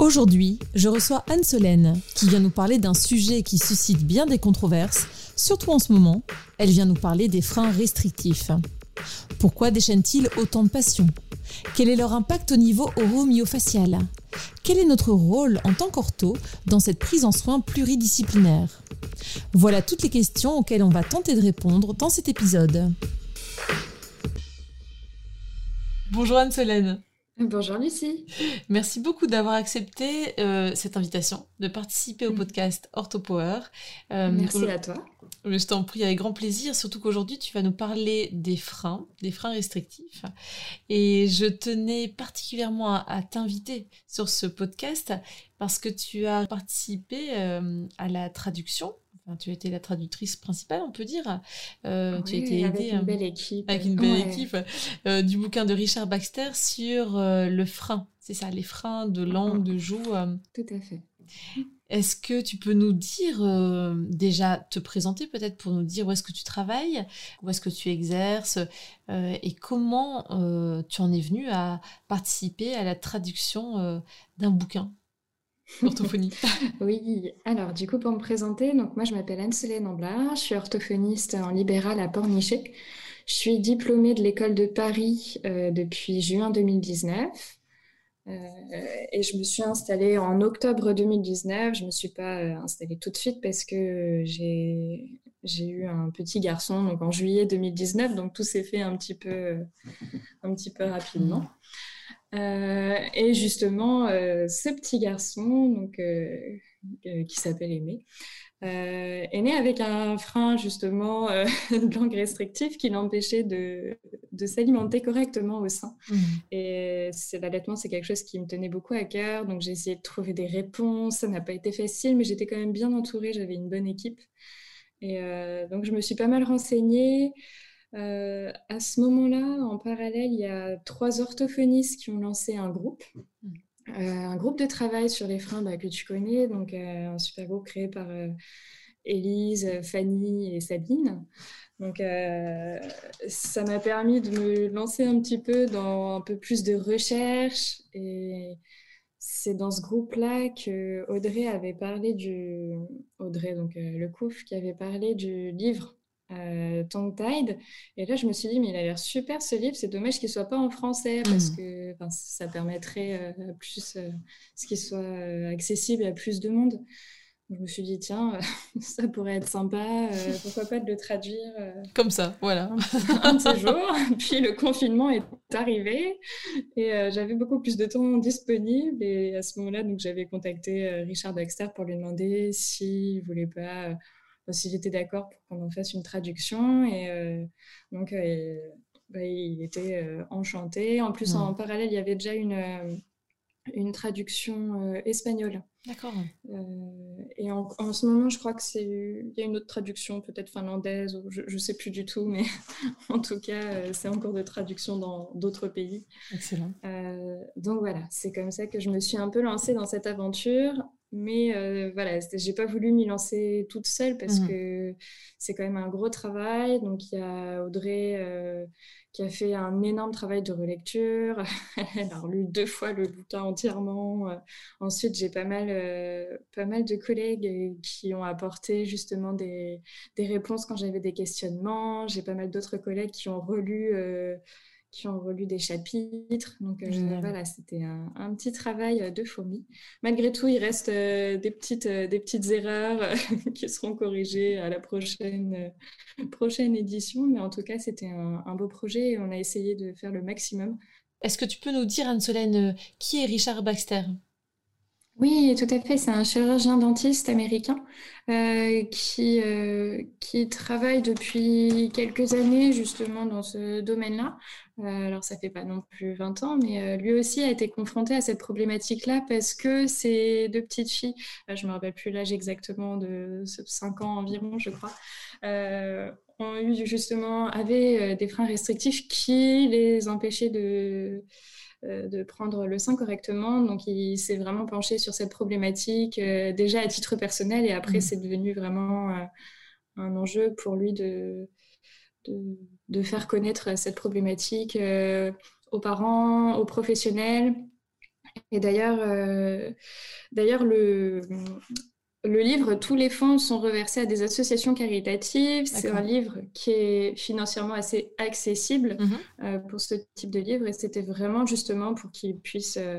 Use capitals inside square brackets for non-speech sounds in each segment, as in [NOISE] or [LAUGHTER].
Aujourd'hui, je reçois Anne Solène, qui vient nous parler d'un sujet qui suscite bien des controverses, surtout en ce moment. Elle vient nous parler des freins restrictifs. Pourquoi déchaînent-ils autant de passion Quel est leur impact au niveau oro-myofacial Quel est notre rôle en tant qu'ortho dans cette prise en soin pluridisciplinaire? Voilà toutes les questions auxquelles on va tenter de répondre dans cet épisode. Bonjour Anne-Solène. Bonjour Lucie. Merci beaucoup d'avoir accepté euh, cette invitation de participer au mm. podcast OrthoPower. Euh, Merci à toi. Je t'en prie avec grand plaisir, surtout qu'aujourd'hui tu vas nous parler des freins, des freins restrictifs. Et je tenais particulièrement à, t'inviter sur ce podcast parce que tu as participé euh, à la traduction tu as été la traductrice principale, on peut dire. Euh, tu as été aidée avec une belle équipe. Avec une belle équipe euh, du bouquin de Richard Baxter sur euh, le frein. C'est ça, les freins de langue, de joue. Tout à fait. Est-ce que tu peux nous dire, déjà te présenter peut-être pour nous dire où est-ce que tu travailles, où est-ce que tu exerces et comment tu en es venu à participer à la traduction d'un bouquin? [LAUGHS] Orthophonie. [LAUGHS] oui, alors du coup pour me présenter, donc moi je m'appelle Anne-Solène Amblard, je suis orthophoniste en libéral à Pornichet. Je suis diplômée de l'école de Paris euh, depuis juin 2019. Euh, et je me suis installée en octobre 2019. Je ne me suis pas euh, installée tout de suite parce que j'ai eu un petit garçon donc en juillet 2019. Donc tout s'est fait un petit peu, un petit peu rapidement. Euh, et justement, euh, ce petit garçon, donc, euh, qui s'appelle Aimé, est né avec un frein justement [LAUGHS] de langue restrictif qui l'empêchait de, de s'alimenter correctement au sein. Mmh. Et l'allaitement, c'est quelque chose qui me tenait beaucoup à cœur. Donc j'ai essayé de trouver des réponses. Ça n'a pas été facile, mais j'étais quand même bien entourée. J'avais une bonne équipe. Et donc je me suis pas mal renseignée. Euh, à ce moment-là, en parallèle, il y a trois orthophonistes qui ont lancé un groupe, euh, un groupe de travail sur les freins bah, que tu connais, donc euh, un super groupe créé par Élise, Fanny et Sabine. Donc, ça m'a permis de me lancer un petit peu dans un peu plus de recherche. Et c'est dans ce groupe-là que Audrey avait parlé du. Audrey, donc le COUF, qui avait parlé du livre euh, Tongue Tide. Et là, je me suis dit, mais il a l'air super ce livre. C'est dommage qu'il soit pas en français parce mmh. que ça permettrait euh, plus euh, ce qu'il soit euh, accessible à plus de monde. je me suis dit, tiens, [LAUGHS] ça pourrait être sympa. pourquoi pas de le traduire Comme ça, voilà. Un, de ces jours. Puis le confinement est arrivé et j'avais beaucoup plus de temps disponible. Et à ce moment-là, donc j'avais contacté Richard Baxter pour lui demander s'il voulait pas s'il était d'accord pour qu'on en fasse une traduction. Et euh, donc, euh, bah, il était euh, enchanté. En plus, en parallèle, il y avait déjà une, une traduction espagnole. D'accord. et en, en, ce moment, je crois que c'est il y a une autre traduction, peut-être finlandaise, ou je ne sais plus du tout, mais [LAUGHS] en tout cas, c'est encore de traduction dans d'autres pays. Excellent. donc voilà, c'est comme ça que je me suis un peu lancée dans cette aventure mais euh, voilà, j'ai pas voulu m'y lancer toute seule parce mmh. que c'est quand même un gros travail. Donc il y a Audrey euh, qui a fait un énorme travail de relecture. [LAUGHS] Elle a relu deux fois le bouquin entièrement. Euh, ensuite, j'ai pas mal, pas mal de collègues qui ont apporté justement des, des réponses quand j'avais des questionnements. J'ai pas mal d'autres collègues qui ont relu qui ont relu des chapitres. Donc euh, voilà, c'était un, petit travail euh, de fourmi. Malgré tout, il reste euh, des, petites, des petites erreurs [LAUGHS] qui seront corrigées à la prochaine, prochaine édition. Mais en tout cas, c'était un, un, beau projet et on a essayé de faire le maximum. Est-ce que tu peux nous dire, Anne-Solène, qui est Richard Baxter? Oui, tout à fait. C'est un chirurgien dentiste américain euh, qui, euh, qui travaille depuis quelques années justement dans ce domaine-là. Euh, alors, ça fait pas non plus 20 ans, mais lui aussi a été confronté à cette problématique-là parce que ces deux petites filles, je me rappelle plus l'âge exactement de 5 ans environ, je crois, ont eu justement, avaient des freins restrictifs qui les empêchaient de de prendre le sein correctement. Donc, il s'est vraiment penché sur cette problématique, euh, déjà à titre personnel, et après, mmh. c'est devenu vraiment euh, un enjeu pour lui de, de, faire connaître cette problématique aux parents, aux professionnels. Et d'ailleurs, d'ailleurs le, le livre, tous les fonds sont reversés à des associations caritatives. C'est un livre qui est financièrement assez accessible mhm. euh, pour ce type de livre et c'était vraiment justement pour qu'il puisse euh,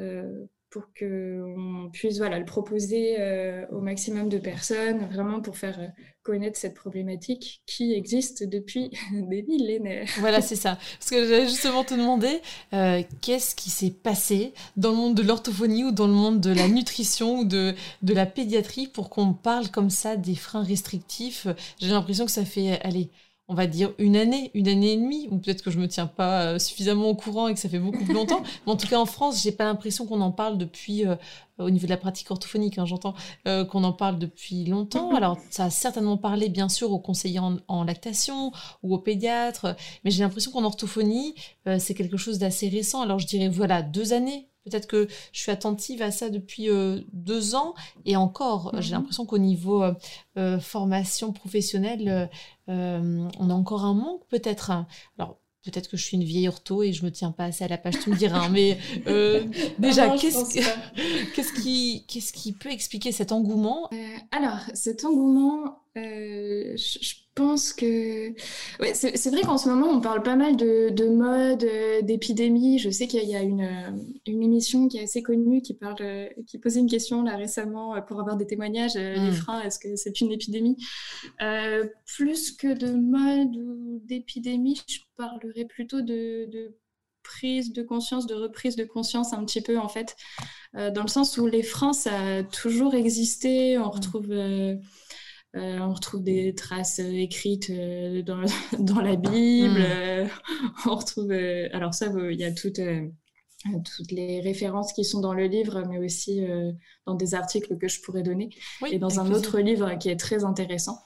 euh, pour qu'on puisse voilà, le proposer euh, au maximum de personnes, vraiment pour faire euh, connaître cette problématique qui existe depuis [LAUGHS] des millénaires. Voilà, c'est ça. Parce que j'allais justement te demander, euh, qu'est-ce qui s'est passé dans le monde de l'orthophonie ou dans le monde de la nutrition ou de, de la pédiatrie pour qu'on parle comme ça des freins restrictifs? J'ai l'impression que ça fait, allez, on va dire une année, une année et demie, ou peut-être que je me tiens pas euh, suffisamment au courant et que ça fait beaucoup plus longtemps. [LAUGHS] Mais en tout cas, en France, j'ai pas l'impression qu'on en parle depuis, euh, au niveau de la pratique orthophonique, hein, j'entends, euh, qu'on en parle depuis longtemps. Alors, ça a certainement parlé, bien sûr, aux conseillers en, lactation ou aux pédiatres, mais j'ai l'impression qu'en orthophonie, c'est quelque chose d'assez récent. Alors, je dirais, voilà, deux années, Peut-être que je suis attentive à ça depuis euh, deux ans et encore, j'ai mhm. l'impression qu'au niveau euh, euh, formation professionnelle, on a encore un manque peut-être. Alors peut-être que je suis une vieille ortho et je me tiens pas assez à la page, tu me diras. Mais [LAUGHS] déjà, [LAUGHS] qu'est-ce qui, qu'est-ce qui peut expliquer cet engouement? Alors, cet engouement, je pense que ouais, c'est vrai qu'en ce moment on parle pas mal de, de mode, euh, d'épidémie. Je sais qu'il y a une, euh, une, émission qui est assez connue qui parle, euh, qui posait une question là récemment pour avoir des témoignages. Les hmm. freins, est-ce que c'est une épidémie? Plus que de mode ou d'épidémie, je parlerais plutôt de, de, prise de conscience, de reprise de conscience un petit peu en fait, dans le sens où les freins ça a toujours existé. On hmm. retrouve euh, on retrouve des traces euh, écrites euh, dans, [LAUGHS] dans, la Bible. Hmm. [LAUGHS] on retrouve. alors, ça, il y a toutes, toutes les références qui sont dans le livre, mais aussi dans des articles que je pourrais donner. et dans un autre livre qui est très intéressant.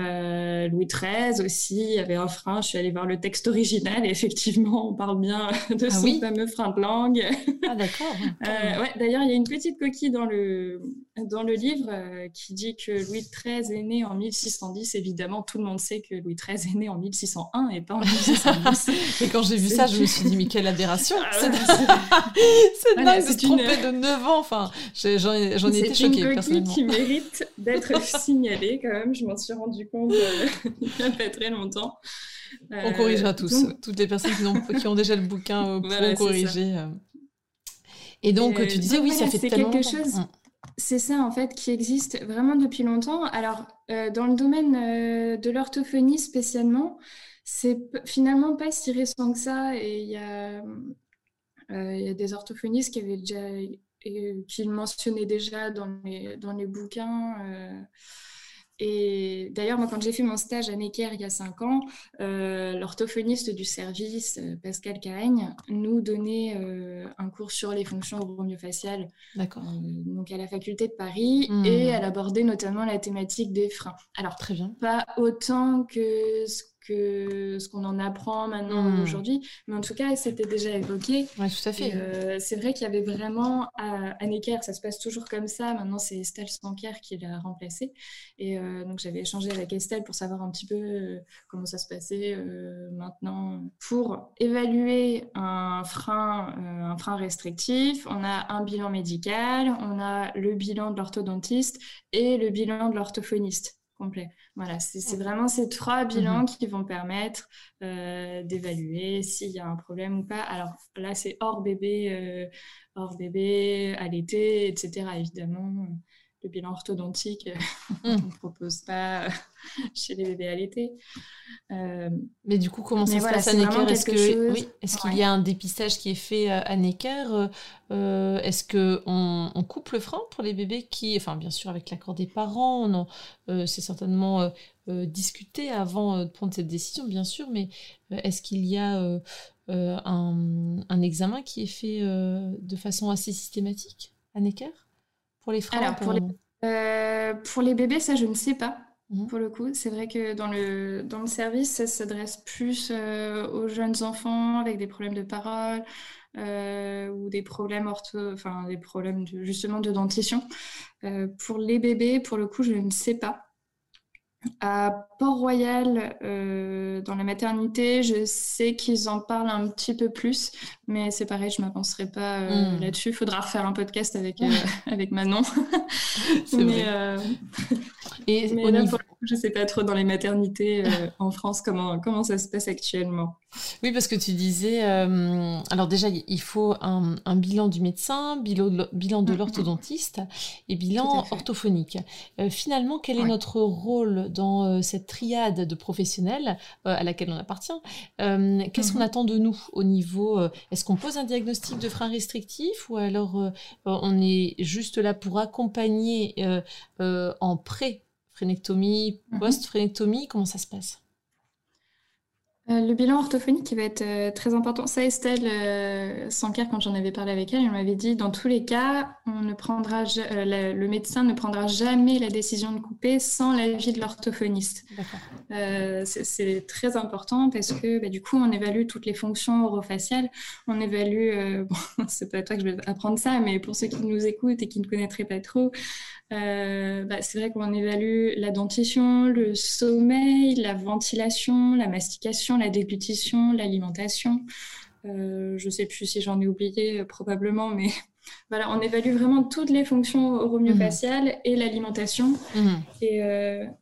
Euh, Louis XIII aussi avait un frein. Je suis allée voir le texte original et effectivement, on parle bien [LAUGHS] de ah son fameux frein de langue. Ah d'accord. euh, ouais, D'ailleurs, il y a une petite coquille dans le, dans le livre euh, qui dit que Louis XIII est né en 1610. Évidemment, tout le monde sait que Louis XIII est né en 1601 et pas en 1610. [LAUGHS] et quand j'ai vu ça, je me suis dit, mais quelle aberration ah C'est dingue de se tromper de 9 ans. Enfin, j'en ai, ai été choquée, personnellement. C'est une coquille qui mérite [LAUGHS] d'être signalée quand même. Je m'en suis rendue du compte euh, [LAUGHS] il n'y a pas très longtemps. On corrigera euh, tous. Toutes les personnes qui ont, qui ont déjà le bouquin euh, pourront corriger. Et donc, tu disais, oui, ça fait tellement quelque chose. C'est ça, en fait, qui existe vraiment depuis longtemps. Alors, dans le domaine de l'orthophonie spécialement, c'est finalement pas si récent que ça. Et il y a, y a des orthophonistes qui avaient déjà, qui le mentionnaient déjà dans les, dans les bouquins. Et d'ailleurs, moi, quand j'ai fait mon stage à Necker il y a cinq ans, euh, l'orthophoniste du service, euh, Pascal Cagne, nous donnait euh, un cours sur les fonctions oromiofasciales donc à la faculté de Paris, hmm. et elle abordait notamment la thématique des freins. Alors, Très bien. pas autant que ce que ce qu'on en apprend maintenant hmm. aujourd'hui. Mais en tout cas, c'était déjà évoqué. Oui, tout à fait. Euh, c'est vrai qu'il y avait vraiment à, Necker, ça se passe toujours comme ça. Maintenant, c'est Estelle Sanker qui l'a remplacé. Et euh, donc, j'avais échangé avec Estelle pour savoir un petit peu euh, comment ça se passait maintenant. Pour évaluer un frein, un frein restrictif, on a un bilan médical, on a le bilan de l'orthodontiste et le bilan de l'orthophoniste complet. Voilà, c'est vraiment ces trois bilans mhm. qui vont permettre euh, d'évaluer s'il y a un problème ou pas. Alors là, c'est hors bébé, euh, hors bébé, allaité, etc. Évidemment, le bilan orthodontique, [LAUGHS] on ne propose pas [LAUGHS] chez les bébés allaités. Euh, mais du coup, comment ça se passe à Necker? Est-ce est qu'il y a un dépistage qui est fait à Necker? Euh, Est-ce qu'on on coupe le frein pour les bébés qui, enfin bien sûr avec l'accord des parents, c'est certainement discuté avant de prendre cette décision, bien sûr, mais est-ce qu'il y a un, un, examen qui est fait de façon assez systématique à Necker? Pour les freins pour, les, euh, pour les bébés, ça, je ne sais pas. Mhm. Pour le coup, c'est vrai que dans le, dans le service, ça s'adresse plus euh, aux jeunes enfants avec des problèmes de parole euh, ou des problèmes ortho, enfin des problèmes justement de dentition. pour les bébés, pour le coup, je ne sais pas. À Port-Royal, euh, dans la maternité, je sais qu'ils en parlent un petit peu plus, mais c'est pareil, je ne m'avancerai pas euh, hmm. là-dessus. Il faudra refaire un podcast avec, euh, [LAUGHS] avec Manon. [LAUGHS] mais, Et [LAUGHS] mais là, je ne sais pas trop dans les maternités en France comment, comment ça se passe actuellement. Oui, parce que tu disais, euh, alors déjà, il faut un, bilan du médecin, bilan, de mm, mm. l'orthodontiste et bilan orthophonique. Euh, finalement, quel est notre rôle dans euh, cette triade de professionnels à laquelle on appartient? Qu'est-ce qu'on attend de nous au niveau Est-ce qu'on pose un diagnostic de frein restrictif ou alors on est juste là pour accompagner en pré-frénectomie, mm-hmm. post-frénectomie? Comment ça se passe? Euh, le bilan orthophonique qui va être euh, très important. Ça, Estelle euh, Sanker, quand j'en avais parlé avec elle, elle m'avait dit dans tous les cas, on ne prendra le médecin ne prendra jamais la décision de couper sans l'avis de l'orthophoniste. c'est très important parce que bah, du coup, on évalue toutes les fonctions orofaciales. On évalue, [LAUGHS] bon, c'est pas toi que je vais apprendre ça, mais pour ceux qui nous écoutent et qui ne connaîtraient pas trop, euh, bah, c'est vrai qu'on évalue la dentition, le sommeil, la ventilation, la mastication, la déglutition, l'alimentation. Euh, je ne sais plus si j'en ai oublié, euh, probablement, mais [LAUGHS] voilà, on évalue vraiment toutes les fonctions oromyofaciales mmh. et l'alimentation. Mmh. Et,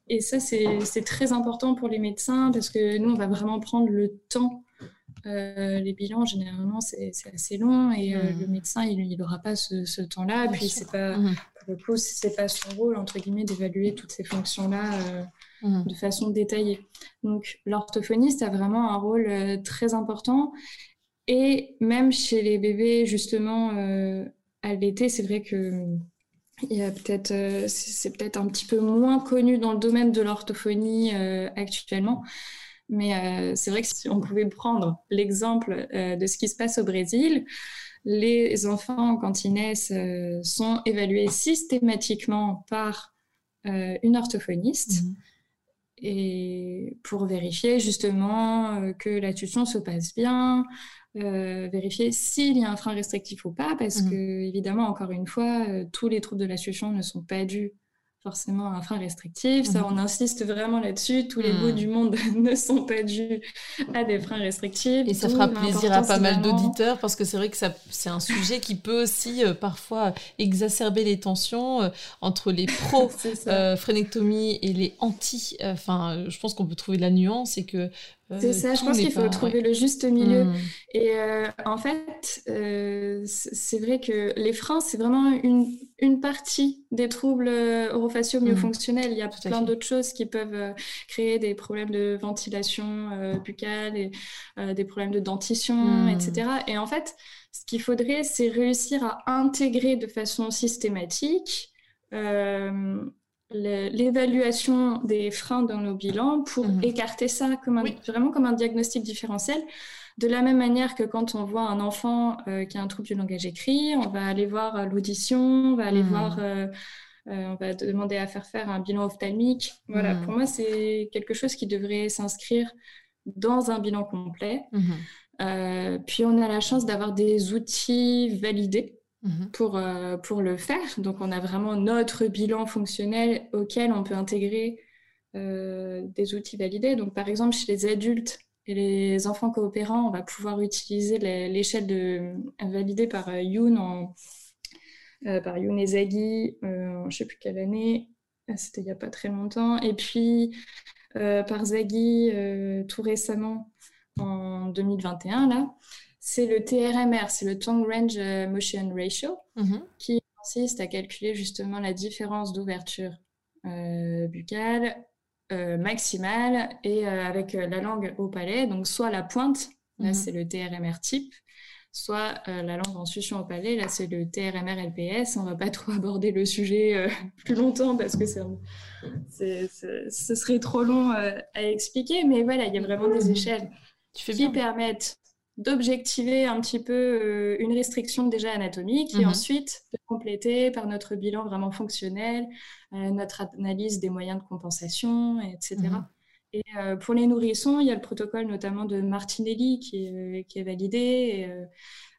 et, ça, c'est très important pour les médecins parce que nous, on va vraiment prendre le temps les bilans, généralement, c'est assez long et mmh. le médecin, il n'aura pas ce, temps-là. Puis, c'est pas, le coup, c'est pas son rôle, entre guillemets, d'évaluer toutes ces fonctions-là euh, mmh. de façon détaillée. Donc, l'orthophoniste a vraiment un rôle euh, très important. Et même chez les bébés, justement, euh, l'été, c'est vrai que il y a peut-être, c'est peut-être un petit peu moins connu dans le domaine de l'orthophonie actuellement. Mais c'est vrai que si on pouvait prendre l'exemple de ce qui se passe au Brésil, les enfants, quand ils naissent, euh, sont évalués systématiquement par euh, une orthophoniste. Mhm. Et pour vérifier justement euh, que la tuition se passe bien, vérifier s'il y a un frein restrictif ou pas, parce mhm. que, évidemment, encore une fois, tous les troubles de la tuition ne sont pas dus forcément un frein restrictif. Ça, mhm. on insiste vraiment là-dessus. Tous les bouts mhm. du monde [LAUGHS] ne sont pas dus à des freins restrictifs. Et ça fera plaisir à pas mal d'auditeurs parce que c'est vrai que c'est un sujet qui peut aussi euh, parfois exacerber les tensions euh, entre les [LAUGHS] pro-frénectomie euh, et les anti. Enfin, je pense qu'on peut trouver de la nuance et que c'est ça, je pense qu'il faut trouver le juste milieu. Hmm. Et euh, en fait, euh, c'est vrai que les freins, c'est vraiment une, une, partie des troubles orofaciaux myofonctionnels. Il y a hmm. plein d'autres choses qui peuvent créer des problèmes de ventilation buccale et des problèmes de dentition, hmm. etc. Et en fait, ce qu'il faudrait, c'est réussir à intégrer de façon systématique l'évaluation des freins dans nos bilans pour mhm. écarter ça comme vraiment comme un diagnostic différentiel. De la même manière que quand on voit un enfant euh, qui a un trouble du langage écrit, on va aller voir euh, l'audition, on va aller mhm. voir, euh, on va demander à faire faire un bilan ophtalmique. Voilà, mhm. pour moi, c'est quelque chose qui devrait s'inscrire dans un bilan complet. puis on a la chance d'avoir des outils validés Mhm. pour, euh, pour le faire. Donc, on a vraiment notre bilan fonctionnel auquel on peut intégrer euh, des outils validés. Donc, par exemple, chez les adultes et les enfants coopérants, on va pouvoir utiliser l'échelle de, validée par euh, Youn, en, par Youn et Zaghi, je ne sais plus quelle année, c'était il n'y a pas très longtemps. Et puis, par Zaghi, tout récemment, en 2021, là c'est le TRMR, c'est le Tongue Range euh, Motion Ratio, mhm. qui consiste à calculer justement la différence d'ouverture buccale maximale et avec la langue au palais, donc soit la pointe, là mhm. c'est le TRMR type, soit la langue en succion au palais, là c'est le TRMR LPS. On va pas [LAUGHS] trop aborder le sujet plus longtemps parce que c'est, ce serait trop long à expliquer, mais voilà, il y a vraiment des mhm. échelles qui permettent d'objectiver un petit peu euh, une restriction déjà anatomique et mhm. ensuite de compléter par notre bilan vraiment fonctionnel, euh, notre analyse des moyens de compensation, etc. Et mhm. euh, pour les nourrissons, il y a le protocole notamment de Martinelli qui est, qui est validé. Et,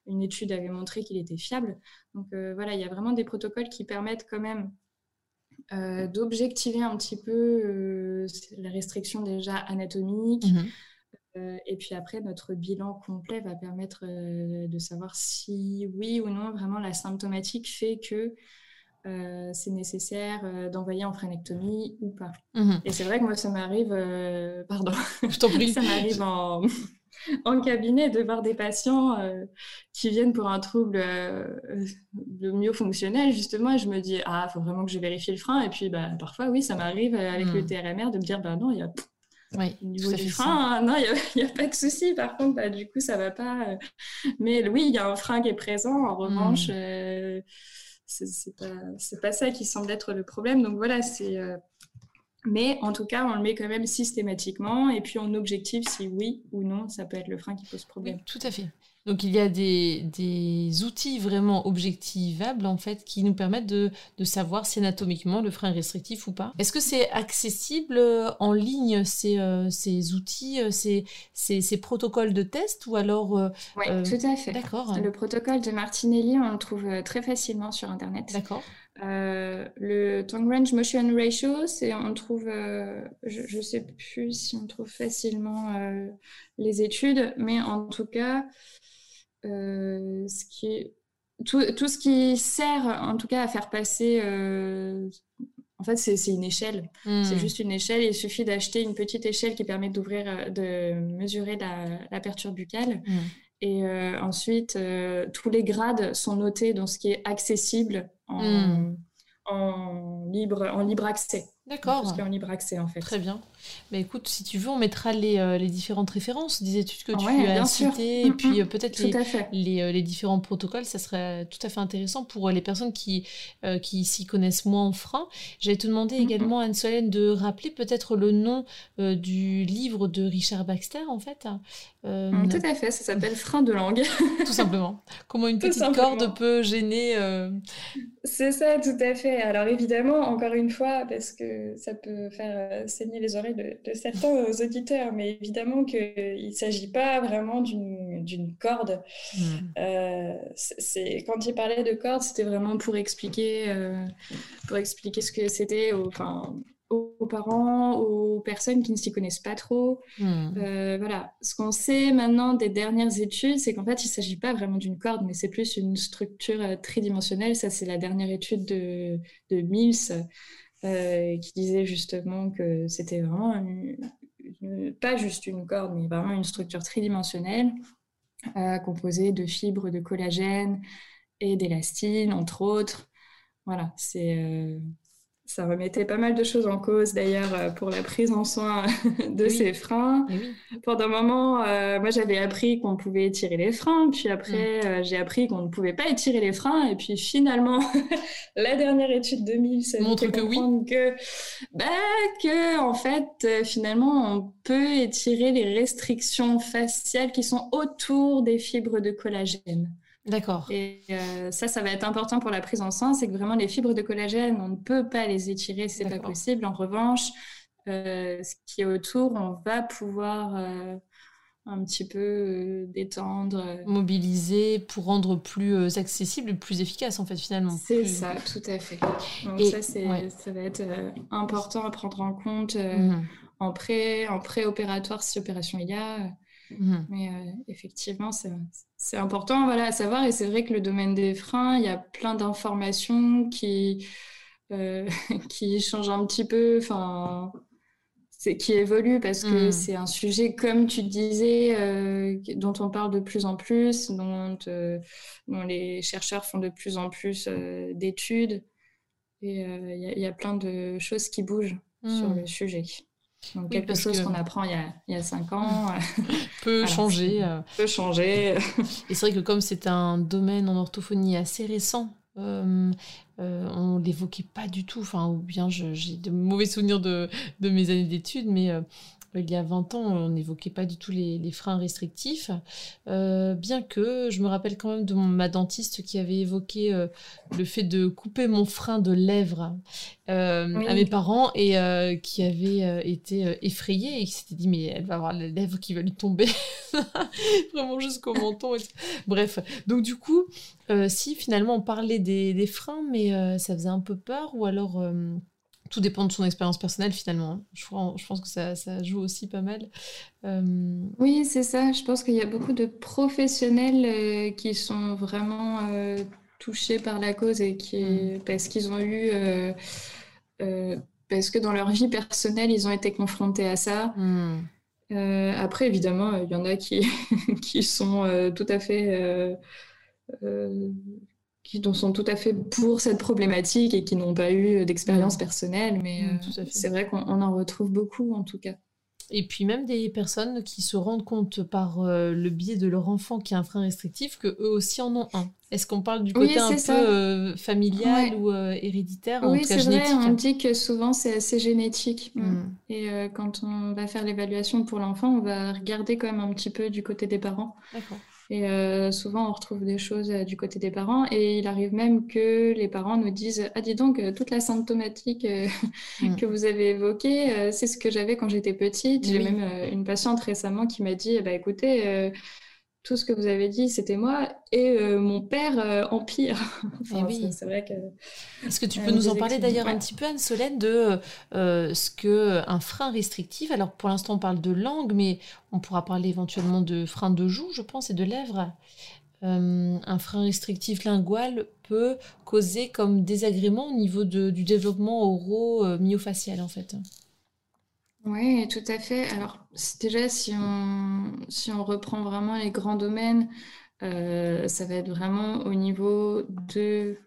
une étude avait montré qu'il était fiable. Donc voilà, il y a vraiment des protocoles qui permettent quand même d'objectiver un petit peu les restrictions déjà anatomiques, mhm. Et puis après, notre bilan complet va permettre euh, de savoir si oui ou non vraiment la symptomatique fait que euh, c'est nécessaire d'envoyer en frénectomie ou pas. Mhm. Et c'est vrai que moi, ça m'arrive, pardon, [LAUGHS] je t'en prie, ça m'arrive en, [LAUGHS] en, cabinet de voir des patients qui viennent pour un trouble de myofonctionnel, justement, et je me dis, ah, il faut vraiment que je vérifie le frein. Et puis, bah, parfois, oui, ça m'arrive avec le mhm. TRMR de me dire, bah non, il y a oui, Au niveau du frein, non, il n'y [LAUGHS] a, pas de souci. Par contre, bah, du coup, ça va pas. Euh. Mais oui, il y a un frein qui est présent. En revanche, hmm. euh, c'est pas, pas ça qui semble être le problème. Donc voilà, c'est. Euh, mais en tout cas, on le met quand même systématiquement et puis on objective si oui ou non ça peut être le frein qui pose problème. tout à fait. Donc il y a des, outils vraiment objectivables en fait qui nous permettent de, savoir si anatomiquement le frein est restrictif ou pas. Est-ce que c'est accessible euh, en ligne ces, euh, ces outils, euh, ces, ces, protocoles de test ou alors Oui, tout à fait. D'accord. Le protocole de Martinelli, on le trouve très facilement sur Internet. D'accord. le tongue range motion ratio, c'est on trouve, je ne sais plus si on trouve facilement les études, mais en tout cas, ce qui tout, tout, ce qui sert en tout cas à faire passer euh, en fait, c'est une échelle. C'est hmm. juste une échelle. il suffit d'acheter une petite échelle qui permet d'ouvrir, euh, de mesurer l'aperture buccale. Hmm. Et ensuite, tous les grades sont notés dans ce qui est accessible en, hmm. en libre, en libre accès. D'accord. Parce qu'il en libre accès, en fait. Très bien. Mais écoute, si tu veux, on mettra les, euh, les différentes références des études que tu as citées, et puis euh, peut-être les, les, euh, les, différents protocoles. Ça serait tout à fait intéressant pour les personnes qui, qui s'y connaissent moins en frein. J'allais te demander également, Anne-Solène, de rappeler peut-être le nom du livre de Richard Baxter, en fait. Mm, tout à fait, ça s'appelle [LAUGHS] Frein de langue. tout simplement. Comment une petite corde peut gêner. C'est ça, tout à fait. Alors évidemment, encore une fois, parce que ça peut faire saigner les oreilles de, certains auditeurs, mais évidemment qu'il ne s'agit pas vraiment d'une corde. Hmm. Euh, c'est quand il parlait de corde, c'était vraiment pour expliquer, euh, pour expliquer ce que c'était enfin, aux parents, aux personnes qui ne s'y connaissent pas trop. Euh, voilà. Ce qu'on sait maintenant des dernières études, c'est qu'en fait, il ne s'agit pas vraiment d'une corde, mais c'est plus une structure tridimensionnelle. Ça, c'est la dernière étude de, de Mills. Euh, qui disait justement que c'était vraiment pas juste une corde, mais vraiment une structure tridimensionnelle euh, composée de fibres de collagène et d'élastine, entre autres. Voilà, c'est euh, ça remettait pas mal de choses en cause d'ailleurs euh, pour la prise en soin [LAUGHS] de ces freins. Pendant un moment, euh, moi j'avais appris qu'on pouvait étirer les freins, puis après mm. euh, j'ai appris qu'on ne pouvait pas étirer les freins, et puis finalement [LAUGHS] la dernière étude 2000 ça montre que oui. Que, bah, que en fait finalement on peut étirer les restrictions faciales qui sont autour des fibres de collagène. D'accord. Et euh, ça, ça va être important pour la prise en sang, c'est que vraiment les fibres de collagène, on ne peut pas les étirer, c'est pas possible. En revanche, euh, ce qui est autour, on va pouvoir euh, un petit peu détendre. Mobiliser pour rendre plus accessible, plus efficace en fait finalement. C'est ça, tout à fait. Donc ça, ça va être important à prendre en compte mmh en pré, en préopératoire si opération il y a. Mmh Mais effectivement, c'est important voilà, à savoir. Et c'est vrai que le domaine des freins, il y a plein d'informations qui, euh, [LAUGHS] qui changent un petit peu. Qui évolue parce que hmm. c'est un sujet, comme tu disais, euh, dont on parle de plus en plus, dont, euh, les chercheurs font de plus en plus d'études. Et il y, a plein de choses qui bougent sur hmm. le sujet. Donc, quelque chose qu'on apprend il y, a, il y, a, cinq ans [LAUGHS] peut changer. Peut changer. Et c'est vrai que comme c'est un domaine en orthophonie assez récent, euh, euh, on l'évoquait pas du tout, enfin, ou bien j'ai de mauvais souvenirs de, de mes années d'études, mais euh, il y a 20 ans, on n'évoquait pas du tout les, freins restrictifs, euh, bien que je me rappelle quand même de ma dentiste qui avait évoqué euh, le fait de couper mon frein de lèvres euh, à mes parents et qui avait été effrayée et qui s'était dit mais elle va avoir la lèvre qui va lui tomber [LAUGHS] vraiment jusqu'au menton. Bref, donc du coup, si finalement on parlait des, des freins, mais ça faisait un peu peur ou alors tout dépend de son expérience personnelle finalement. Hein. Je, je pense que ça, ça, joue aussi pas mal. Euh, oui, c'est ça. Je pense qu'il y a beaucoup de professionnels euh, qui sont vraiment euh, touchés par la cause et qui, mm. parce qu'ils ont eu, parce que dans leur vie personnelle, ils ont été confrontés à ça. Mm. après, évidemment, il y en a qui, [LAUGHS] qui sont tout à fait qui sont tout à fait pour cette problématique et qui n'ont pas eu d'expérience mmh. personnelle, mais mmh, euh, c'est vrai qu'on en retrouve beaucoup en tout cas. Et puis même des personnes qui se rendent compte par euh, le biais de leur enfant qui a un frein restrictif que eux aussi en ont un. Est-ce qu'on parle du côté un peu euh, familial ou héréditaire Oui, c'est vrai. On dit que souvent c'est assez génétique. Mmh. Et quand on va faire l'évaluation pour l'enfant, on va regarder quand même un petit peu du côté des parents. D'accord. Et euh, souvent, on retrouve des choses euh, du côté des parents. Et il arrive même que les parents nous disent Ah, dis donc, euh, toute la symptomatique [LAUGHS] mm. que vous avez évoquée, c'est ce que j'avais quand j'étais petite. J'ai même une patiente récemment qui m'a dit bah, Écoutez, tout ce que vous avez dit, c'était moi et euh, mon père euh, empire. [LAUGHS] Eh oui. C'est vrai que. Est-ce que tu peux nous en parler d'ailleurs un petit peu, Anne-Solène, de euh, ce que un frein restrictif Alors pour l'instant, on parle de langue, mais on pourra parler éventuellement de frein de joue, je pense, et de lèvres. un frein restrictif lingual peut causer comme désagrément au niveau de, du développement oro-myofacial, en fait. Oui, tout à fait. Alors, déjà, si on, si on reprend vraiment les grands domaines, euh, ça va être vraiment au niveau de,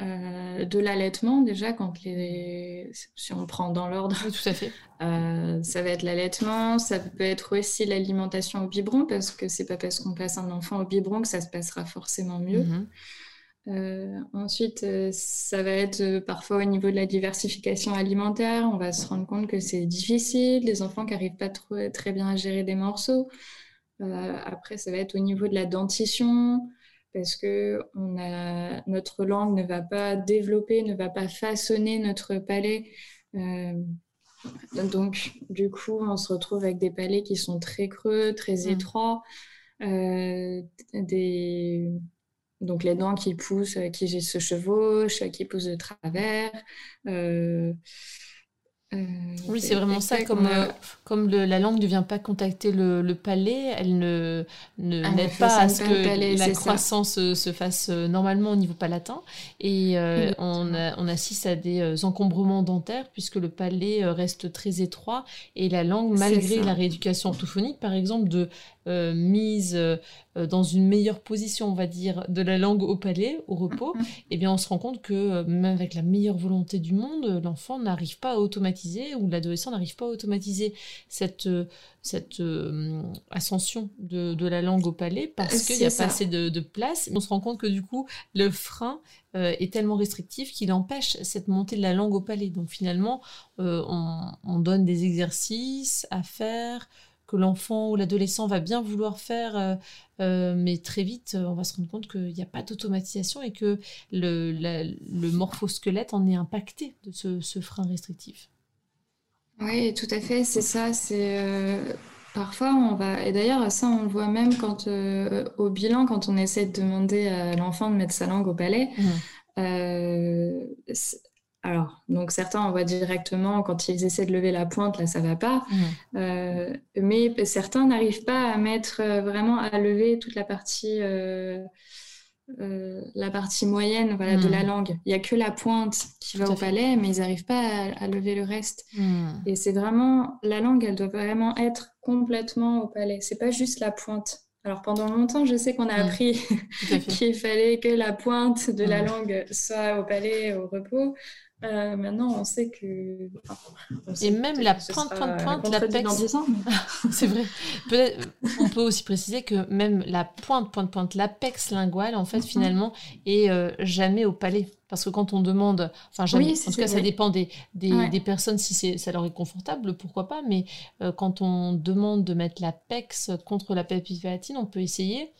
euh, de l'allaitement, déjà, quand les, si on prend dans l'ordre. tout à fait. Euh, ça va être l'allaitement, ça peut être aussi l'alimentation au biberon, parce que c'est pas parce qu'on passe un enfant au biberon que ça se passera forcément mieux. Mm-hmm. Euh, ensuite, euh, ça va être euh, parfois au niveau de la diversification alimentaire. On va se rendre compte que c'est difficile, des enfants qui n'arrivent pas trop, très bien à gérer des morceaux. après, ça va être au niveau de la dentition, parce que on a, notre langue ne va pas développer, ne va pas façonner notre palais. donc, du coup, on se retrouve avec des palais qui sont très creux, très mmh. étroits, des donc les dents qui poussent, euh, qui se chevauchent, qui poussent de travers. Euh, euh, oui, c'est vraiment ça. Comme, comme la langue ne vient pas contacter le, palais, elle ne n'aide pas à ce que la croissance se fasse normalement au niveau palatin. Et on, on, assiste à des encombrements dentaires puisque le palais reste très étroit et la langue, malgré la rééducation orthophonique, par exemple, de euh, mise euh, dans une meilleure position, on va dire, de la langue au palais, au repos, mm-hmm. eh bien, on se rend compte que euh, même avec la meilleure volonté du monde, l'enfant n'arrive pas à automatiser ou l'adolescent n'arrive pas à automatiser cette, cette ascension de, de, la langue au palais parce qu'il n'y a pas assez de, place. On se rend compte que du coup, le frein est tellement restrictif qu'il empêche cette montée de la langue au palais. Donc finalement, on, on, donne des exercices à faire, que l'enfant ou l'adolescent va bien vouloir faire, euh, euh, mais très vite, on va se rendre compte qu'il n'y a pas d'automatisation et que le, le morphosquelette en est impacté de ce, frein restrictif. Oui, tout à fait, c'est ça. C'est euh, parfois on va et d'ailleurs ça on le voit même quand au bilan quand on essaie de demander à l'enfant de mettre sa langue au palais. Mmh. Alors, donc certains, on voit directement quand ils essaient de lever la pointe, là, ça va pas. Mmh. Euh, mais certains n'arrivent pas à mettre euh, vraiment à lever toute la partie euh, la partie moyenne voilà, de la hmm. langue. Il n'y a que la pointe qui va au palais, mais ils n'arrivent pas à, lever le reste. Hmm. Et c'est vraiment, la langue, elle doit vraiment être complètement au palais. C'est pas juste la pointe. Alors pendant longtemps, je sais qu'on a appris [LAUGHS] qu'il fallait que la pointe de la langue soit au palais, au repos. Euh, maintenant, on sait que. et même la pointe, pointe, pointe, l'apex. [LAUGHS] c'est vrai. Peut on peut aussi préciser que même la pointe, pointe, pointe, l'apex lingual, en fait, mhm. finalement, est euh, jamais au palais. Parce que quand on demande, enfin jamais, en tout cas ça dépend des, des, personnes, si ça leur est confortable, pourquoi pas, mais euh, quand on demande de mettre l'apex contre la palatine, on peut essayer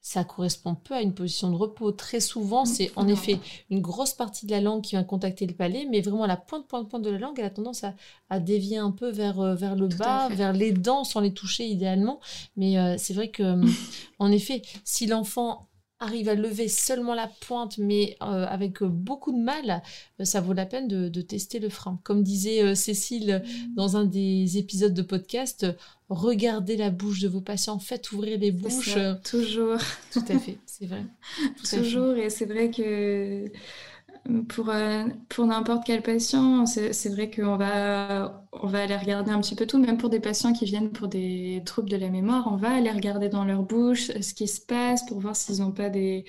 ça correspond peu à une position de repos. Très souvent, c'est en effet une grosse partie de la langue qui vient contacter le palais, mais vraiment la pointe, pointe, pointe de la langue, elle a tendance à, dévier un peu vers, euh, vers le bas, vers les dents, sans les toucher idéalement. Mais euh, c'est vrai que, en effet, si l'enfant arrive à lever seulement la pointe, mais euh, avec beaucoup de mal, euh, ça vaut la peine de, tester le frein. Comme disait euh, Cécile mm. dans un des épisodes de podcast, regardez la bouche de vos patients, faites ouvrir les bouches. toujours. Tout à fait, c'est vrai. [LAUGHS] toujours, et c'est vrai que pour, euh, pour n'importe quel patient, c'est vrai qu'on va, on va aller regarder un petit peu tout, même pour des patients qui viennent pour des troubles de la mémoire, on va aller regarder dans leur bouche ce qui se passe pour voir s'ils n'ont pas des,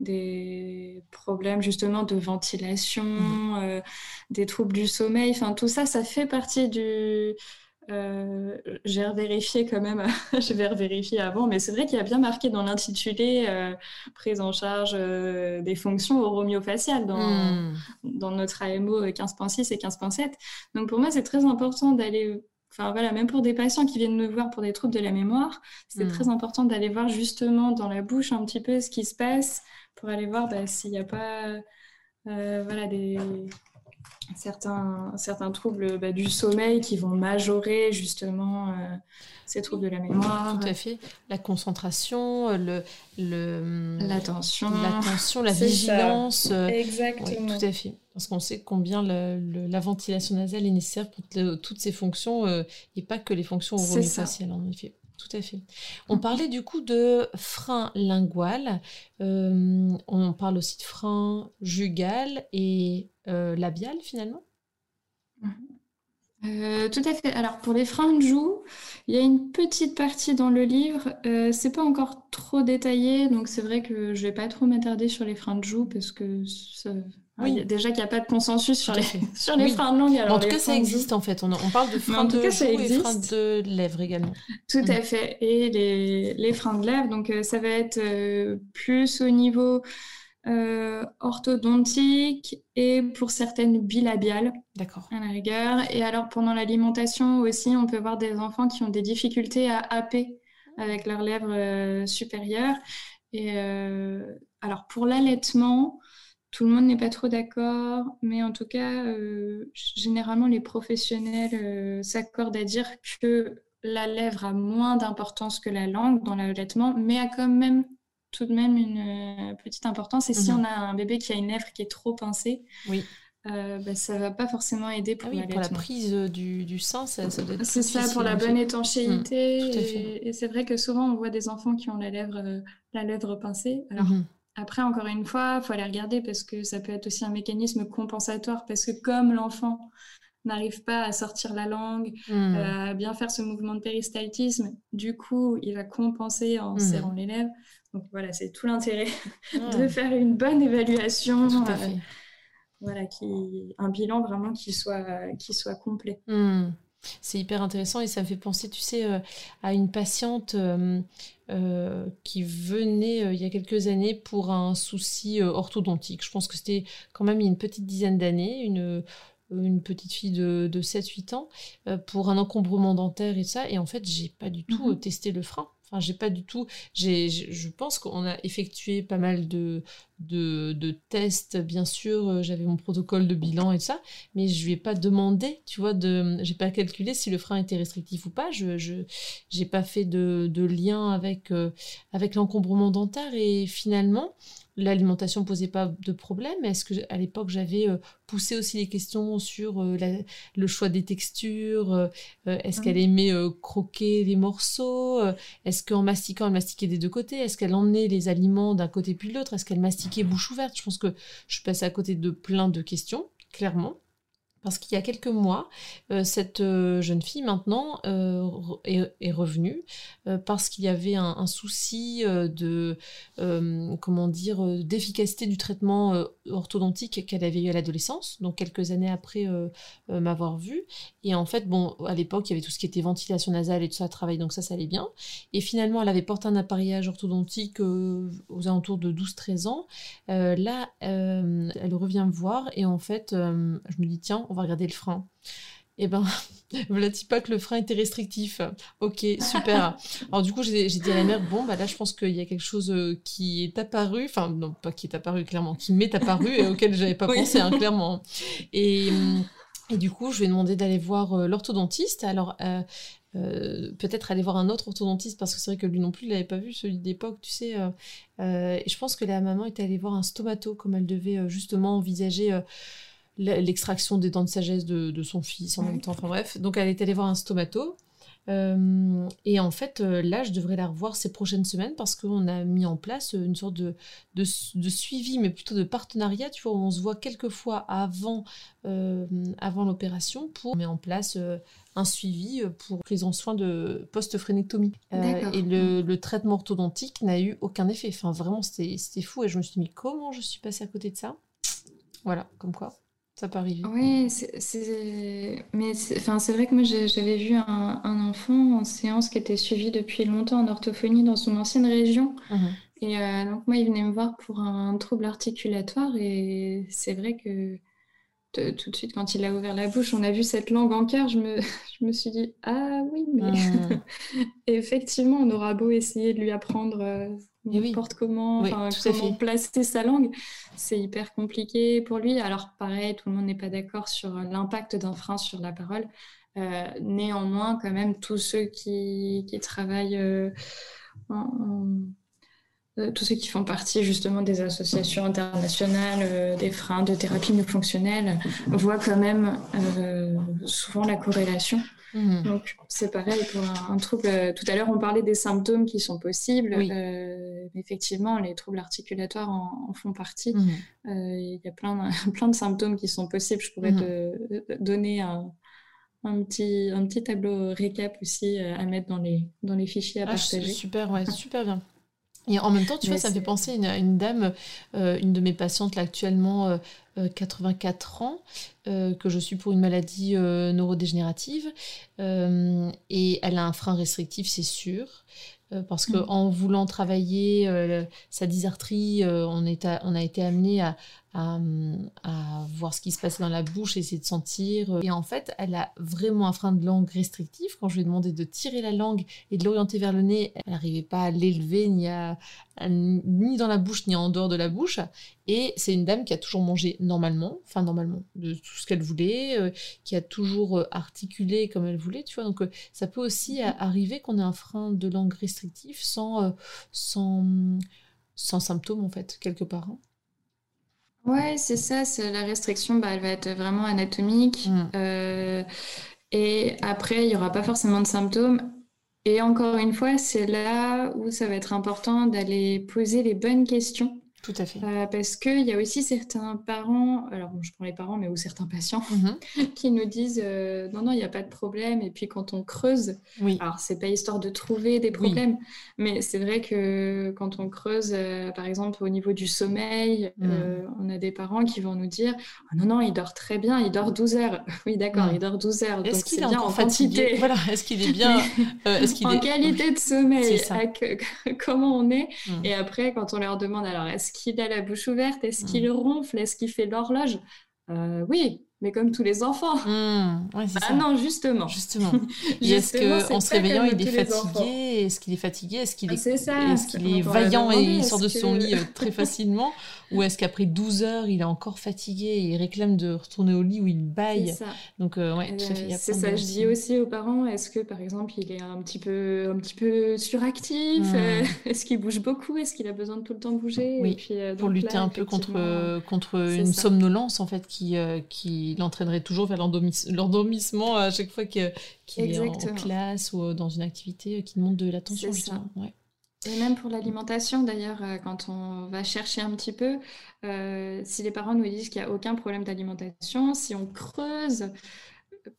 des problèmes justement de ventilation, mmh. euh, des troubles du sommeil, enfin tout ça, ça fait partie du, euh, j'ai revérifié quand même, [LAUGHS] je vais revérifier avant, mais c'est vrai qu'il y a bien marqué dans l'intitulé euh, prise en charge euh, des fonctions oromyofaciales dans, hmm. dans notre AMO 15.6 et 15.7. Donc pour moi, c'est très important d'aller, enfin voilà, même pour des patients qui viennent me voir pour des troubles de la mémoire, c'est hmm. très important d'aller voir justement dans la bouche un petit peu ce qui se passe pour aller voir bah, s'il n'y a pas voilà, des certains, certains troubles bah, du sommeil qui vont majorer justement euh, ces troubles de la mémoire. Tout à fait. La concentration, le, le, l'attention, l'attention, la vigilance. Euh, Exactement. tout à fait. Parce qu'on sait combien la ventilation nasale est nécessaire pour toutes ces fonctions euh, et pas que les fonctions orofaciales en effet. Tout à fait. On parlait du coup de frein lingual. on parle aussi de frein jugal et euh, labial finalement? Euh, tout à fait. Alors pour les freins de joue, il y a une petite partie dans le livre. Euh, c'est pas encore trop détaillé, donc c'est vrai que je vais pas trop m'attarder sur les freins de joue parce que oui. déjà qu'il n'y a pas de consensus sur les, [LAUGHS] sur les freins de langue. en tout cas, ça existe en fait. On, parle de freins de joue et freins de lèvres également. Tout à mm. fait. Et les, les, freins de lèvres, donc ça va être plus au niveau euh, orthodontique et pour certaines bilabiales. D'accord. À la rigueur. Et alors pendant l'alimentation aussi, on peut voir des enfants qui ont des difficultés à happer avec leurs lèvres euh, supérieures. Et euh, alors pour l'allaitement, tout le monde n'est pas trop d'accord, mais en tout cas, généralement les professionnels s'accordent à dire que la lèvre a moins d'importance que la langue dans l'allaitement, mais a quand même tout de même une euh, petite importance. Et si mhm. on a un bébé qui a une lèvre qui est trop pincée, oui. Euh, bah, ça va pas forcément aider pour, ah la prise du, du sein. Ça, ça c'est ça, pour la bonne étanchéité. Mhm, et, c'est vrai que souvent, on voit des enfants qui ont la lèvre, euh, la lèvre pincée. Alors, mhm. Après, encore une fois, il faut aller regarder parce que ça peut être aussi un mécanisme compensatoire. Parce que comme l'enfant n'arrive pas à sortir la langue, euh, à bien faire ce mouvement de péristaltisme, du coup, il va compenser en serrant les lèvres. Donc voilà, c'est tout l'intérêt [LAUGHS] de faire une bonne évaluation. Euh, voilà, qui, un bilan vraiment qui soit, qui soit complet. Hmm. C'est hyper intéressant et ça me fait penser, tu sais, euh, à une patiente euh, qui venait il y a quelques années pour un souci orthodontique. Je pense que c'était quand même il y a une petite dizaine d'années, une, une petite fille de, de 7-8 ans, pour un encombrement dentaire et ça. Et en fait, j'ai pas du tout mhm. testé le frein. Enfin, j'ai pas du tout. J'ai, je pense qu'on a effectué pas mal de, de, tests, bien sûr. Euh, j'avais mon protocole de bilan et tout ça, mais je lui ai pas demandé, tu vois, de, j'ai pas calculé si le frein était restrictif ou pas. Je, je j'ai pas fait de, lien avec, euh, avec l'encombrement dentaire et finalement, l'alimentation posait pas de problème. Est-ce que à l'époque j'avais euh, poussé aussi les questions sur euh, le choix des textures euh, Est-ce qu'elle aimait croquer les morceaux Est-ce qu'en mastiquant elle mastiquait des deux côtés Est-ce qu'elle emmenait les aliments d'un côté puis de l'autre Est-ce qu'elle mastiquait bouche ouverte? Je pense que je suis passée à côté de plein de questions, clairement. Parce qu'il y a quelques mois, euh, cette euh, jeune fille maintenant euh, est, revenue parce qu'il y avait un, souci de comment dire d'efficacité du traitement orthodontique qu'elle avait eu à l'adolescence, donc quelques années après m'avoir vue. Et en fait, bon, à l'époque, il y avait tout ce qui était ventilation nasale et tout ça à travailler, donc ça, ça allait bien. Et finalement, elle avait porté un appareillage orthodontique aux alentours de 12-13 ans. là, elle revient me voir et en fait, je me dis tiens, on va regarder le frein. Eh ben, [LAUGHS] voilà pas que le frein était restrictif. Ok, super. [LAUGHS] Alors du coup, j'ai dit à la mère, bon, bah là, je pense qu'il y a quelque chose euh, qui est apparu, enfin, non, pas qui est apparu clairement, qui m'est apparu et auquel j'avais pas [LAUGHS] pensé, hein, clairement. Et, et, du coup, je vais demander d'aller voir euh, l'orthodontiste. Alors, euh, peut-être aller voir un autre orthodontiste parce que c'est vrai que lui non plus il l'avait pas vu celui d'époque tu sais et je pense que la maman était allée voir un stomato comme elle devait justement envisager l'extraction des dents de sagesse de, son fils en même temps. Enfin bref, donc elle est allée voir un stomato. Euh, et en fait, euh, là, je devrais la revoir ces prochaines semaines parce qu'on a mis en place une sorte de, de, suivi, mais plutôt de partenariat. Tu vois, on se voit quelques fois avant, euh, avant l'opération pour mettre en place un suivi pour prise en soin de post-phrénectomie. et le, le, traitement orthodontique n'a eu aucun effet. Enfin, vraiment, c'était fou. Et je me suis dit, mais comment je suis passée à côté de ça? Voilà, comme quoi. Ça peut arriver. Oui, c'est, mais enfin, c'est vrai que moi j'avais vu un, enfant en séance qui était suivi depuis longtemps en orthophonie dans son ancienne région. Mmh et euh, donc moi, il venait me voir pour un trouble articulatoire et c'est vrai que tout de suite, quand il a ouvert la bouche, on a vu cette langue en cœur, je me, [LAUGHS] je me suis dit, ah oui, mais mmh. [LAUGHS] effectivement, on aura beau essayer de lui apprendre euh, n'importe comment, comment placer sa langue. C'est hyper compliqué pour lui. Alors pareil, tout le monde n'est pas d'accord sur l'impact d'un frein sur la parole. Euh, néanmoins, quand même, tous ceux qui, qui travaillent, euh, euh, tous ceux qui font partie justement des associations internationales des freins de thérapie non fonctionnelle voient quand même souvent la corrélation Mhm. Donc, c'est pareil pour un, trouble. Euh, tout à l'heure, on parlait des symptômes qui sont possibles. Euh, effectivement, les troubles articulatoires en, font partie. Mhm. Euh, il y a plein, [LAUGHS] plein de symptômes qui sont possibles. Je pourrais mhm. te donner un, un, petit, un petit tableau récap aussi à mettre dans les, dans les fichiers à ah, partager. Super, ouais, super bien. Et en même temps, tu vois, ça me fait penser à une, dame, une de mes patientes là actuellement, 84 ans, que je suis pour une maladie neurodégénérative, et elle a un frein restrictif, c'est sûr. Parce qu'en mmh. voulant travailler sa dysarthrie, on, est on a été amené à, à, voir ce qui se passait dans la bouche, essayer de sentir. Et en fait, elle a vraiment un frein de langue restrictif. Quand je lui ai demandé de tirer la langue et de l'orienter vers le nez, elle n'arrivait pas à l'élever ni, ni dans la bouche ni en dehors de la bouche. Et c'est une dame qui a toujours mangé normalement, enfin normalement, de tout ce qu'elle voulait, euh, qui a toujours euh, articulé comme elle voulait, tu vois. Donc euh, ça peut aussi arriver qu'on ait un frein de langue restrictif sans, sans, sans symptômes en fait, quelque part. Hein. Ouais, c'est ça, c'est la restriction, bah, elle va être vraiment anatomique. Mm. Euh, et après, il n'y aura pas forcément de symptômes. Et encore une fois, c'est là où ça va être important d'aller poser les bonnes questions tout à fait. Euh, parce qu'il y a aussi certains parents, alors je prends les parents, mais ou certains patients, mhm. [LAUGHS] qui nous disent euh, non, non, il n'y a pas de problème. Et puis quand on creuse, oui. alors c'est pas histoire de trouver des problèmes, mais c'est vrai que quand on creuse, euh, par exemple au niveau du sommeil, mhm. on a des parents qui vont nous dire oh, non, non, il dort très bien, il dort 12 heures. [LAUGHS] oui, d'accord, il dort 12 heures. Est-ce qu'il est, bien en fatigué [LAUGHS] Voilà, est-ce qu'il est bien est qu'il En qualité de sommeil, comment on est mm. Et après, quand on leur demande alors est-ce qu'il a la bouche ouverte? Est-ce qu'il mm. ronfle? Est-ce qu'il fait l'horloge? Euh, Oui, mais comme tous les enfants. Mmh, ah non, justement. Justement. [LAUGHS] est-ce qu'en se réveillant, il est fatigué? Est-ce qu'il est fatigué? Est-ce qu'il est, est, vaillant et il sort de son lit euh, très [LAUGHS] facilement? Ou est-ce qu'après 12 heures, il est encore fatigué et il réclame de retourner au lit où il baille? Donc, euh, ouais, C'est ça, je dis aussi aux parents, est-ce que par exemple, il est un petit peu, un petit peu suractif? Mmh. [LAUGHS] Est-ce qu'il bouge beaucoup? Est-ce qu'il a besoin de tout le temps bouger? Oui, Pour lutter un peu contre, contre une somnolence, en fait, qui, qui l'entraînerait toujours vers l'endormissement à chaque fois qu'il est en, classe ou dans une activité qui demande de l'attention, Et même pour l'alimentation, d'ailleurs, euh, quand on va chercher un petit peu, euh, si les parents nous disent qu'il n'y a aucun problème d'alimentation, si on creuse,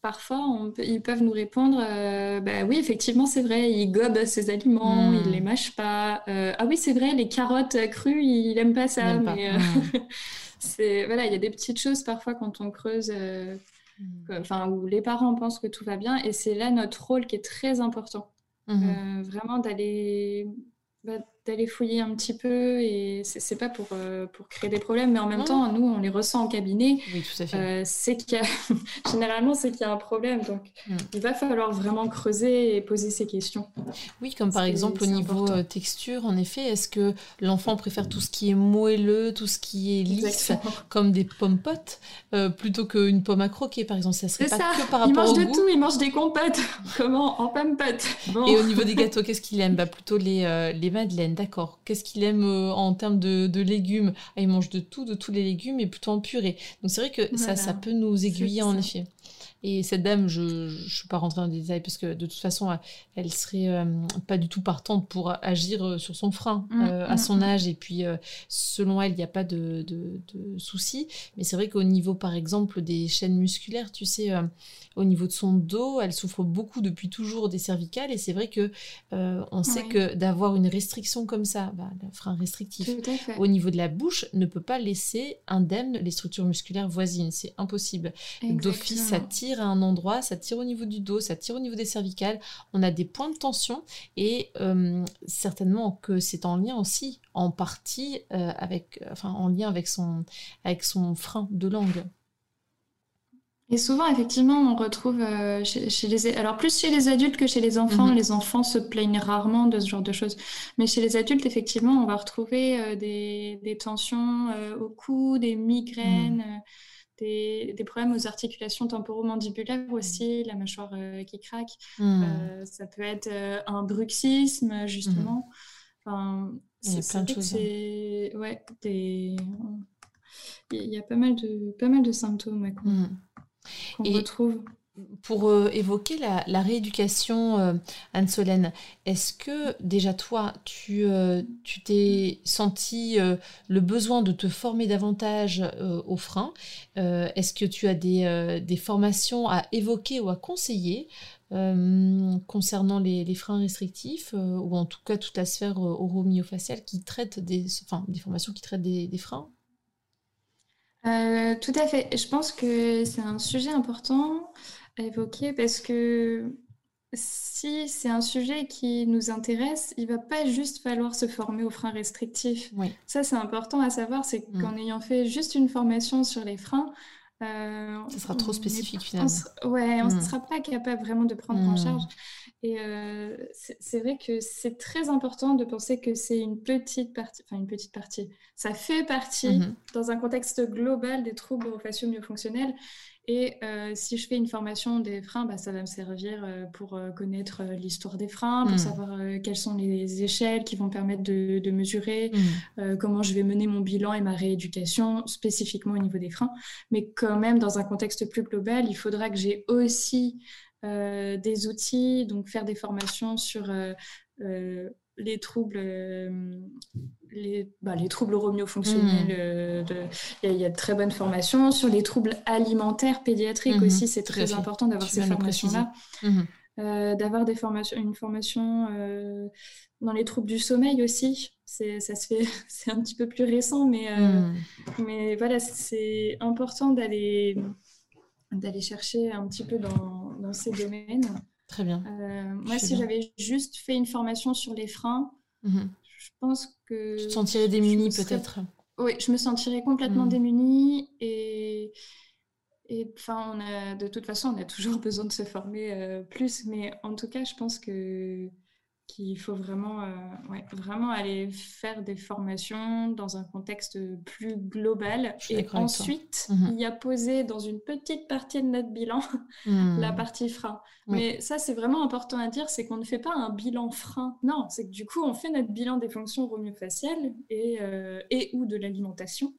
parfois ils peuvent nous répondre euh, bah oui, effectivement, c'est vrai, il gobe ses aliments, il ne hmm. les mâche pas. ah oui, c'est vrai, les carottes crues, il n'aime pas ça. Mais. [LAUGHS] c'est voilà, il y a des petites choses parfois quand on creuse, euh, hmm. enfin où les parents pensent que tout va bien, et c'est là notre rôle qui est très important, mmh euh, vraiment d'aller bah, d'aller fouiller un petit peu et c'est pas pour, euh, pour créer des problèmes, mais en même temps, nous, on les ressent en cabinet. Oui, tout à fait. Euh, c'est qu'il [LAUGHS] généralement, c'est qu'il y a un problème. Donc, mm. il va falloir vraiment creuser et poser ces questions. Oui, comme par exemple au niveau euh, texture, en effet, est-ce que l'enfant préfère tout ce qui est moelleux, tout ce qui est lisse, comme des pommes potes, plutôt qu'une pomme à croquer, par exemple? Ça serait pas ça. que par rapport il mange de tout, il mange des compotes. [LAUGHS] Comment? En pommes potes. Et au niveau des gâteaux, [LAUGHS] qu'est-ce qu'il aime? Bah, Plutôt les, les madeleines d'accord. Qu'est-ce qu'il aime euh, en termes de, légumes? Ah, Il mange de tout, de tous les légumes, et plutôt en purée. Donc c'est vrai que ça, ça peut nous aiguiller en effet. Et cette dame, je ne suis pas rentrée dans les détails parce que de toute façon, elle serait euh, pas du tout partante pour agir euh, sur son frein mm, à mm, son mm. âge. Et puis, selon elle, il n'y a pas de, de, de soucis. Mais c'est vrai qu'au niveau, par exemple, des chaînes musculaires, tu sais, au niveau de son dos, elle souffre beaucoup depuis toujours des cervicales et c'est vrai que euh, on sait que d'avoir une restriction comme ça, bah, le frein restrictif au niveau de la bouche ne peut pas laisser indemne les structures musculaires voisines, c'est impossible. D'office, ça tire à un endroit, ça tire au niveau du dos, ça tire au niveau des cervicales, on a des points de tension et euh, certainement que c'est en lien aussi en partie euh, avec, enfin en lien avec son, avec son frein de langue. Et souvent, effectivement, on retrouve euh, chez, les... Alors, plus chez les adultes que chez les enfants. Mhm. Les enfants se plaignent rarement de ce genre de choses. Mais chez les adultes, effectivement, on va retrouver euh, des, des, tensions euh, au cou, des migraines, mhm. des, des, problèmes aux articulations temporomandibulaires aussi, la mâchoire qui craque. Mhm. ça peut être un bruxisme, justement. Enfin, c'est plein de choses. Hein. Ouais, des... Il y a pas mal de, pas mal de symptômes qu'on retrouve. Pour euh, évoquer la, rééducation, euh, Anne-Solène, est-ce que déjà toi, tu euh, t'es senti le besoin de te former davantage au frein Est-ce que tu as des, des, formations à évoquer ou à conseiller concernant les, freins restrictifs ou en tout cas toute la sphère oromyofaciale qui traite des, enfin, des formations qui traitent des, des freins? Tout à fait. Je pense que c'est un sujet important à évoquer parce que si c'est un sujet qui nous intéresse, il va pas juste falloir se former aux freins restrictifs. Ça, c'est important à savoir, c'est mm. qu'en ayant fait juste une formation sur les freins, euh, ça sera trop spécifique finalement. On, ouais, on ne mm. sera pas capable vraiment de prendre en mm. charge. Et euh, c'est vrai que c'est très important de penser que c'est une petite partie, enfin une petite partie. Ça fait partie mm-hmm. dans un contexte global des troubles facio-myofonctionnels et euh, si je fais une formation des freins, bah, ça va me servir euh, pour connaître l'histoire des freins, pour mm. savoir quelles sont les échelles qui vont permettre de, mesurer, mm. comment je vais mener mon bilan et ma rééducation spécifiquement au niveau des freins. Mais quand même, dans un contexte plus global, il faudra que j'ai aussi des outils, donc faire des formations sur les troubles, euh, les, bah, les troubles. Mmh. Euh, il y, a de très bonnes formations. Sur les troubles alimentaires pédiatriques mmh. aussi, c'est très important d'avoir ces formations-là. Mmh. Euh, d'avoir des formations, une formation dans les troubles du sommeil aussi. C'est, ça se fait, [LAUGHS] c'est un petit peu plus récent, mais, mais voilà, c'est important d'aller, d'aller chercher un petit peu dans, dans ces domaines. Très bien. Euh, moi, si j'avais juste fait une formation sur les freins, mhm. je pense que. Tu te sentirais démunie peut-être Oui, je me sentirais complètement mhm. démunie et et enfin, on a, de toute façon, on a toujours [LAUGHS] besoin de se former plus, mais en tout cas, je pense que qu'il faut vraiment, euh, vraiment aller faire des formations dans un contexte plus global et ensuite mhm. y a posé dans une petite partie de notre bilan [LAUGHS] hmm. la partie frein. Mais ça, c'est vraiment important à dire, c'est qu'on ne fait pas un bilan frein. Non, c'est que du coup, on fait notre bilan des fonctions romiofaciales et, euh, et ou de l'alimentation.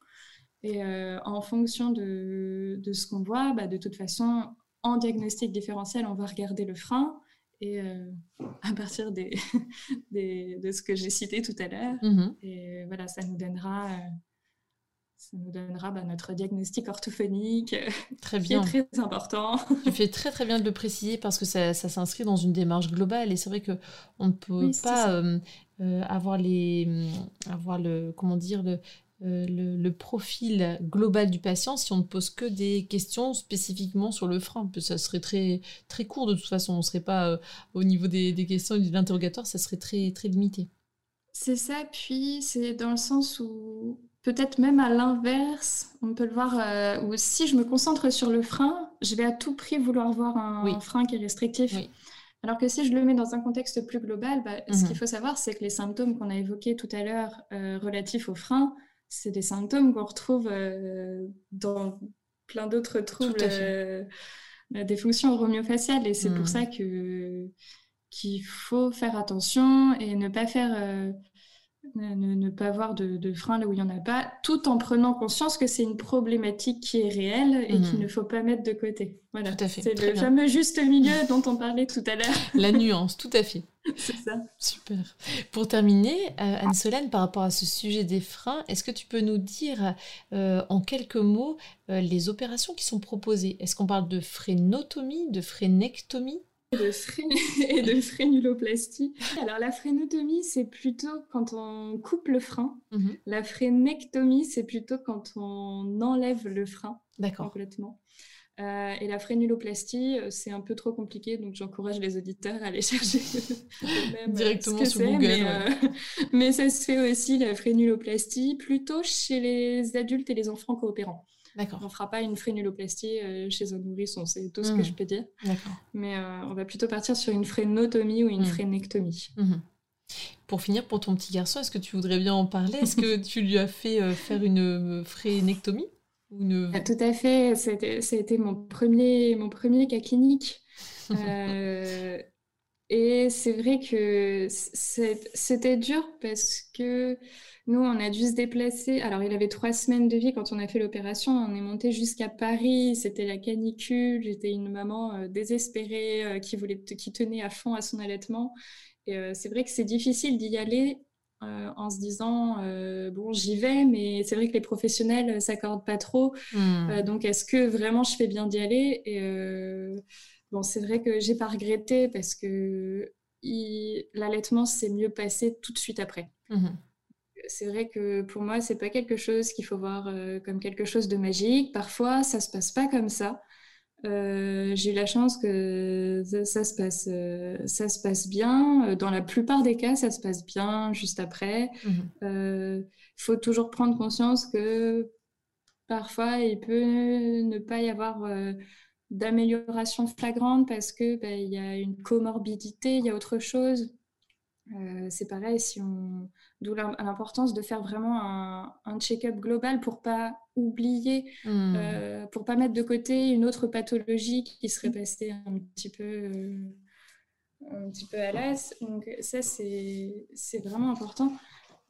Et euh, en fonction de, de ce qu'on voit, bah, de toute façon, en diagnostic différentiel, on va regarder le frein. Et euh, à partir [LAUGHS] des, de ce que j'ai cité tout à l'heure, mhm. et voilà, ça nous donnera, euh, ça nous donnera bah, notre diagnostic orthophonique, très bien. qui est très important. [LAUGHS] Tu fais très très bien de le préciser parce que ça, ça s'inscrit dans une démarche globale et c'est vrai que on ne peut pas euh, avoir les, avoir le, comment dire, le, euh, le, profil global du patient si on ne pose que des questions spécifiquement sur le frein. Ça serait très, très court de toute façon. On ne serait pas euh, au niveau des, des questions et de l'interrogatoire, ça serait très, très limité. C'est ça, puis c'est dans le sens où peut-être même à l'inverse, on peut le voir, euh, où si je me concentre sur le frein, je vais à tout prix vouloir voir un, frein qui est restrictif. Alors que si je le mets dans un contexte plus global, bah, ce mhm. qu'il faut savoir, c'est que les symptômes qu'on a évoqués tout à l'heure relatifs au frein, c'est des symptômes qu'on retrouve euh, dans plein d'autres troubles euh, des fonctions romiofaciales. Et c'est pour hmm. ça que qu'il faut faire attention et ne pas faire ne, pas avoir de, de frein là où il n'y en a pas, tout en prenant conscience que c'est une problématique qui est réelle et qu'il mhm. ne faut pas mettre de côté. Voilà. C'est le fameux juste milieu dont on parlait tout à l'heure. [LAUGHS] La nuance, tout à fait. [LAUGHS] c'est ça. Super. Pour terminer, euh, Anne-Solène, par rapport à ce sujet des freins, est-ce que tu peux nous dire euh, en quelques mots euh, les opérations qui sont proposées? Est-ce qu'on parle de frénotomie, de frénectomie [LAUGHS] et de frénuloplastie. Alors la frénotomie, c'est plutôt quand on coupe le frein. Mhm. La frénectomie, c'est plutôt quand on enlève le frein complètement. Euh, et la frénuloplastie, euh, c'est un peu trop compliqué, donc j'encourage les auditeurs à aller [LAUGHS] chercher euh, directement sur Google. [LAUGHS] Mais, ça se fait aussi la frénuloplastie plutôt chez les adultes et les enfants coopérants. On ne fera pas une frénuloplastie euh, chez un nourrisson, c'est tout ce que hmm. je peux dire. Mais euh, on va plutôt partir sur une frénotomie ou une frénectomie. Hmm. Pour finir, pour ton petit garçon, est-ce que tu voudrais bien en parler? Est-ce que [LAUGHS] [LAUGHS] tu lui as fait euh, faire une frénectomie ou une... Ah, tout à fait, c'était mon premier, mon premier cas clinique. [LAUGHS] et c'est vrai que c'était dur parce que nous, on a dû se déplacer. Alors, il avait trois semaines de vie quand on a fait l'opération. On est monté jusqu'à Paris. C'était la canicule. J'étais une maman euh, désespérée euh, qui voulait, qui tenait à fond à son allaitement. Et euh, c'est vrai que c'est difficile d'y aller en se disant bon, j'y vais, mais c'est vrai que les professionnels s'accordent pas trop. Hmm. donc, est-ce que vraiment je fais bien d'y aller? Et bon, c'est vrai que j'ai pas regretté parce que l'allaitement s'est mieux passé tout de suite après. Hmm c'est vrai que pour moi, c'est pas quelque chose qu'il faut voir euh, comme quelque chose de magique. Parfois, ça se passe pas comme ça. Euh, j'ai eu la chance que ça, se passe, euh, ça se passe bien. Dans la plupart des cas, ça se passe bien juste après. Il mhm. faut toujours prendre conscience que parfois, il peut ne pas y avoir d'amélioration flagrante parce que bah, il y a une comorbidité, il y a autre chose. c'est pareil, si on, D'où l'importance de faire vraiment un, check-up global pour pas oublier, hmm. euh, pour pas mettre de côté une autre pathologie qui serait passée un petit peu, euh, un petit peu à l'as. Donc ça, c'est vraiment important.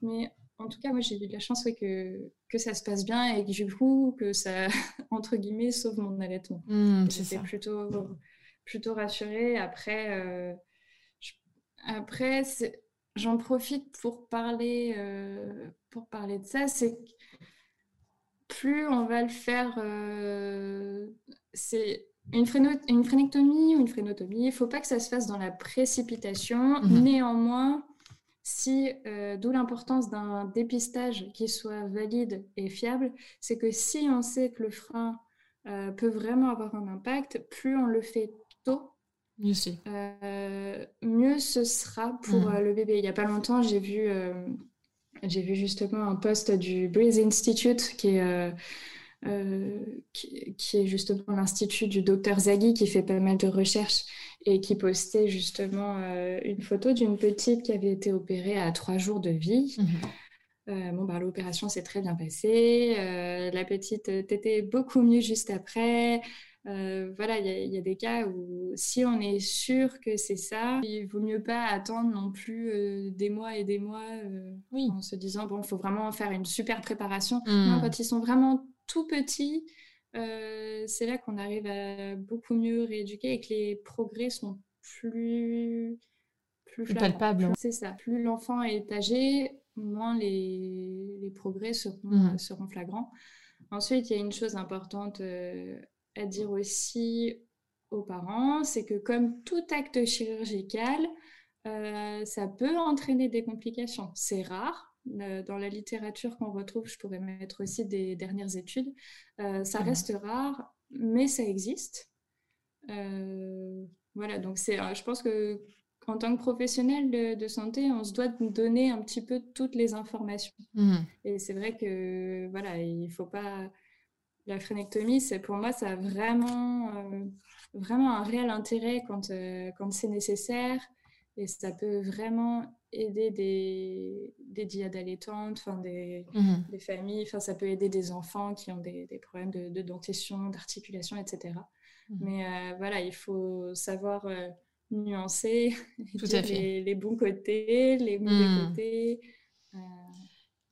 Mais en tout cas, moi, j'ai eu de la chance que, que ça se passe bien et que du coup, que ça, [LAUGHS] entre guillemets, sauve mon allaitement. Hmm, J'étais plutôt, plutôt rassurée. Après, euh, après j'en profite pour parler, euh, pour parler de ça, c'est que plus on va le faire, euh, c'est une, une phrénectomie ou une phrénotomie, il ne faut pas que ça se fasse dans la précipitation. Mhm. Néanmoins, si, euh, d'où l'importance d'un dépistage qui soit valide et fiable, c'est que si on sait que le frein peut vraiment avoir un impact, plus on le fait euh, mieux ce sera pour mm. euh, le bébé. Il n'y a pas longtemps, j'ai vu, euh, j'ai vu justement un post du Breeze Institute, qui est qui, qui, est justement l'institut du docteur Zaghi qui fait pas mal de recherches et qui postait justement une photo d'une petite qui avait été opérée à trois jours de vie. Mhm. Euh, bon, bah, l'opération s'est très bien passée. La petite t'était beaucoup mieux juste après. Euh, voilà, il y, a des cas où si on est sûr que c'est ça, il vaut mieux pas attendre non plus des mois et des mois en se disant bon, il faut vraiment faire une super préparation. Non, mmh. quand ils sont vraiment tout petits, c'est là qu'on arrive à beaucoup mieux rééduquer et que les progrès sont plus plus, palpables. C'est ça. Plus l'enfant est âgé, moins les, les progrès seront, mmh. seront, flagrants. Ensuite, il y a une chose importante euh, à dire aussi aux parents, c'est que comme tout acte chirurgical, euh, ça peut entraîner des complications. C'est rare. Euh, dans la littérature qu'on retrouve, je pourrais mettre aussi des dernières études. ça reste rare, mais ça existe. voilà, donc c'est, je pense que en tant que professionnel de, santé, on se doit donner un petit peu toutes les informations. Mmh. Et c'est vrai que voilà, il faut pas. La phrénectomie, c'est pour moi, ça a vraiment, euh, vraiment un réel intérêt quand, euh, quand c'est nécessaire. Et ça peut vraiment aider des, des diades allaitantes, des, mmh. des familles, enfin, ça peut aider des enfants qui ont des, des problèmes de, de, dentition, d'articulation, etc. Mmh. Mais euh, voilà, il faut savoir nuancer, [LAUGHS] Les, les, bons côtés, les mauvais hmm. côtés.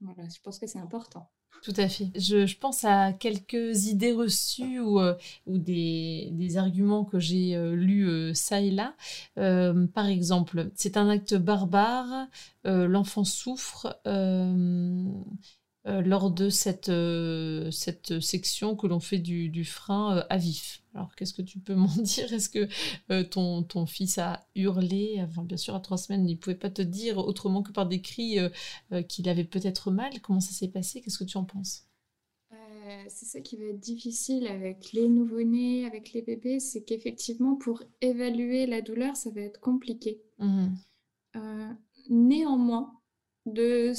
Voilà, je pense que c'est important. Tout à fait. Je, pense à quelques idées reçues ou, euh, des, arguments que j'ai euh, lus ça et là. par exemple, c'est un acte barbare, l'enfant souffre, euh, lors de cette, euh, cette section que l'on fait du, du frein euh, à vif. Alors, qu'est-ce que tu peux [LAUGHS] m'en dire? Est-ce que ton, ton fils a hurlé? Enfin, bien sûr, à trois semaines, il ne pouvait pas te dire autrement que par des cris qu'il avait peut-être mal. Comment ça s'est passé? Qu'est-ce que tu en penses? C'est ça qui va être difficile avec les nouveau-nés, avec les bébés, c'est qu'effectivement, pour évaluer la douleur, ça va être compliqué. Mmh. néanmoins, de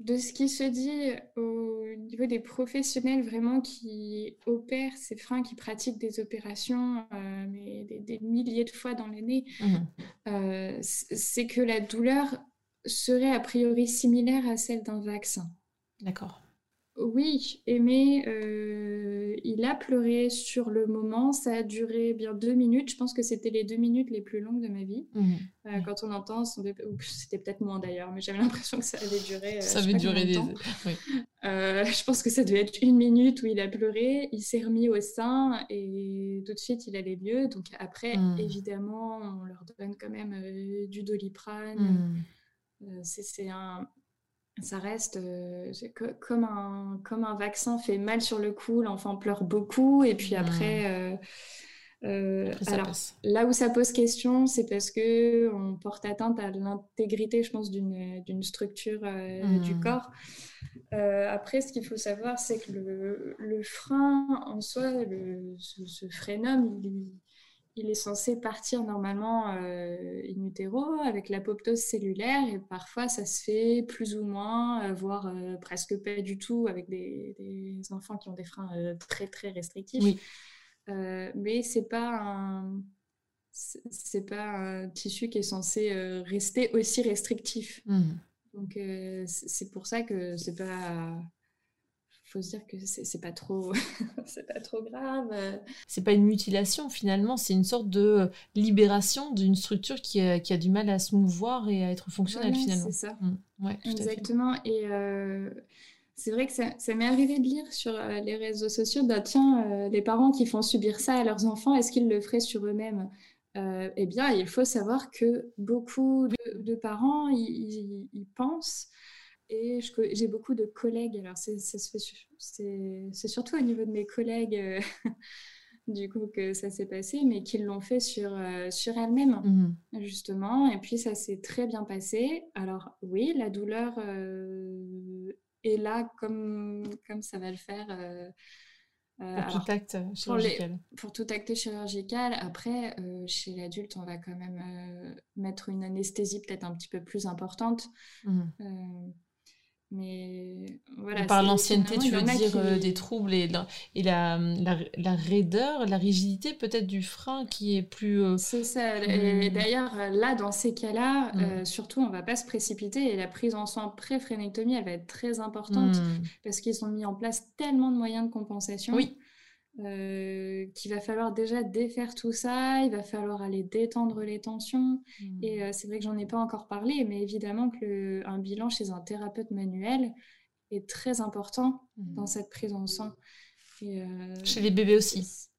de ce qui se dit au niveau des professionnels vraiment qui opèrent ces freins, qui pratiquent des opérations euh, mais des, milliers de fois dans l'année, mmh. euh, c'est que la douleur serait a priori similaire à celle d'un vaccin. D'accord. Oui, Aimé, euh, il a pleuré sur le moment. Ça a duré bien deux minutes. Je pense que c'était les deux minutes les plus longues de ma vie. Mmh. Euh, quand on entend son bébé, c'était peut-être moins d'ailleurs, mais j'avais l'impression que ça avait duré. Euh, ça avait duré des. Oui. je pense que ça devait être une minute où il a pleuré. Il s'est remis au sein et tout de suite il allait mieux. Donc après, mmh. évidemment, on leur donne quand même du doliprane. Mmh. c'est un, ça reste euh, comme, un, comme un vaccin fait mal sur le coup, l'enfant pleure beaucoup et puis après, euh, euh, alors, là où ça pose question, c'est parce que on porte atteinte à l'intégrité, je pense, d'une structure du mmh. corps. après, ce qu'il faut savoir, c'est que le, le, frein en soi, le, ce, ce frénum, il, il est censé partir normalement euh, in utero avec l'apoptose cellulaire et parfois ça se fait plus ou moins, euh, voire euh, presque pas du tout avec des, enfants qui ont des freins très très restrictifs. mais c'est pas un c'est pas un tissu qui est censé rester aussi restrictif. Mmh. Donc c'est pour ça que c'est pas faut se dire que c'est pas trop [LAUGHS] c'est pas trop grave. C'est pas une mutilation finalement c'est une sorte de libération d'une structure qui a, qui a, du mal à se mouvoir et à être fonctionnelle finalement. c'est ça. Mmh. ouais, exactement. Et euh, c'est vrai que ça, ça m'est arrivé de lire sur euh, les réseaux sociaux bah tiens euh, les parents qui font subir ça à leurs enfants est-ce qu'ils le feraient sur eux-mêmes? Eh bien, il faut savoir que beaucoup de, parents, ils, ils pensent et j'ai beaucoup de collègues, alors c'est surtout au niveau de mes collègues euh, [LAUGHS] du coup que ça s'est passé, mais qui l'ont fait sur, euh, sur elles-mêmes, mmh. justement. Et puis ça s'est très bien passé. Alors oui, la douleur euh, est là comme, comme ça va le faire. pour tout acte chirurgical. Pour, tout acte chirurgical. Après, chez l'adulte, on va quand même mettre une anesthésie peut-être un petit peu plus importante. Mmh. Mais voilà, Par l'ancienneté, tu veux dire euh, des troubles et, la, et la, la, raideur, la rigidité peut-être du frein qui est plus... Euh, c'est ça. Et d'ailleurs, là, dans ces cas-là, mm. surtout, on va pas se précipiter et la prise en soin pré-frénectomie, elle va être très importante mm. parce qu'ils ont mis en place tellement de moyens de compensation. Oui. Euh, qu'il va falloir déjà défaire tout ça, il va falloir aller détendre les tensions. Hmm. Et euh, c'est vrai que j'en ai pas encore parlé, mais évidemment que un bilan chez un thérapeute manuel est très important hmm. dans cette prise en soin. Euh, chez les bébés aussi.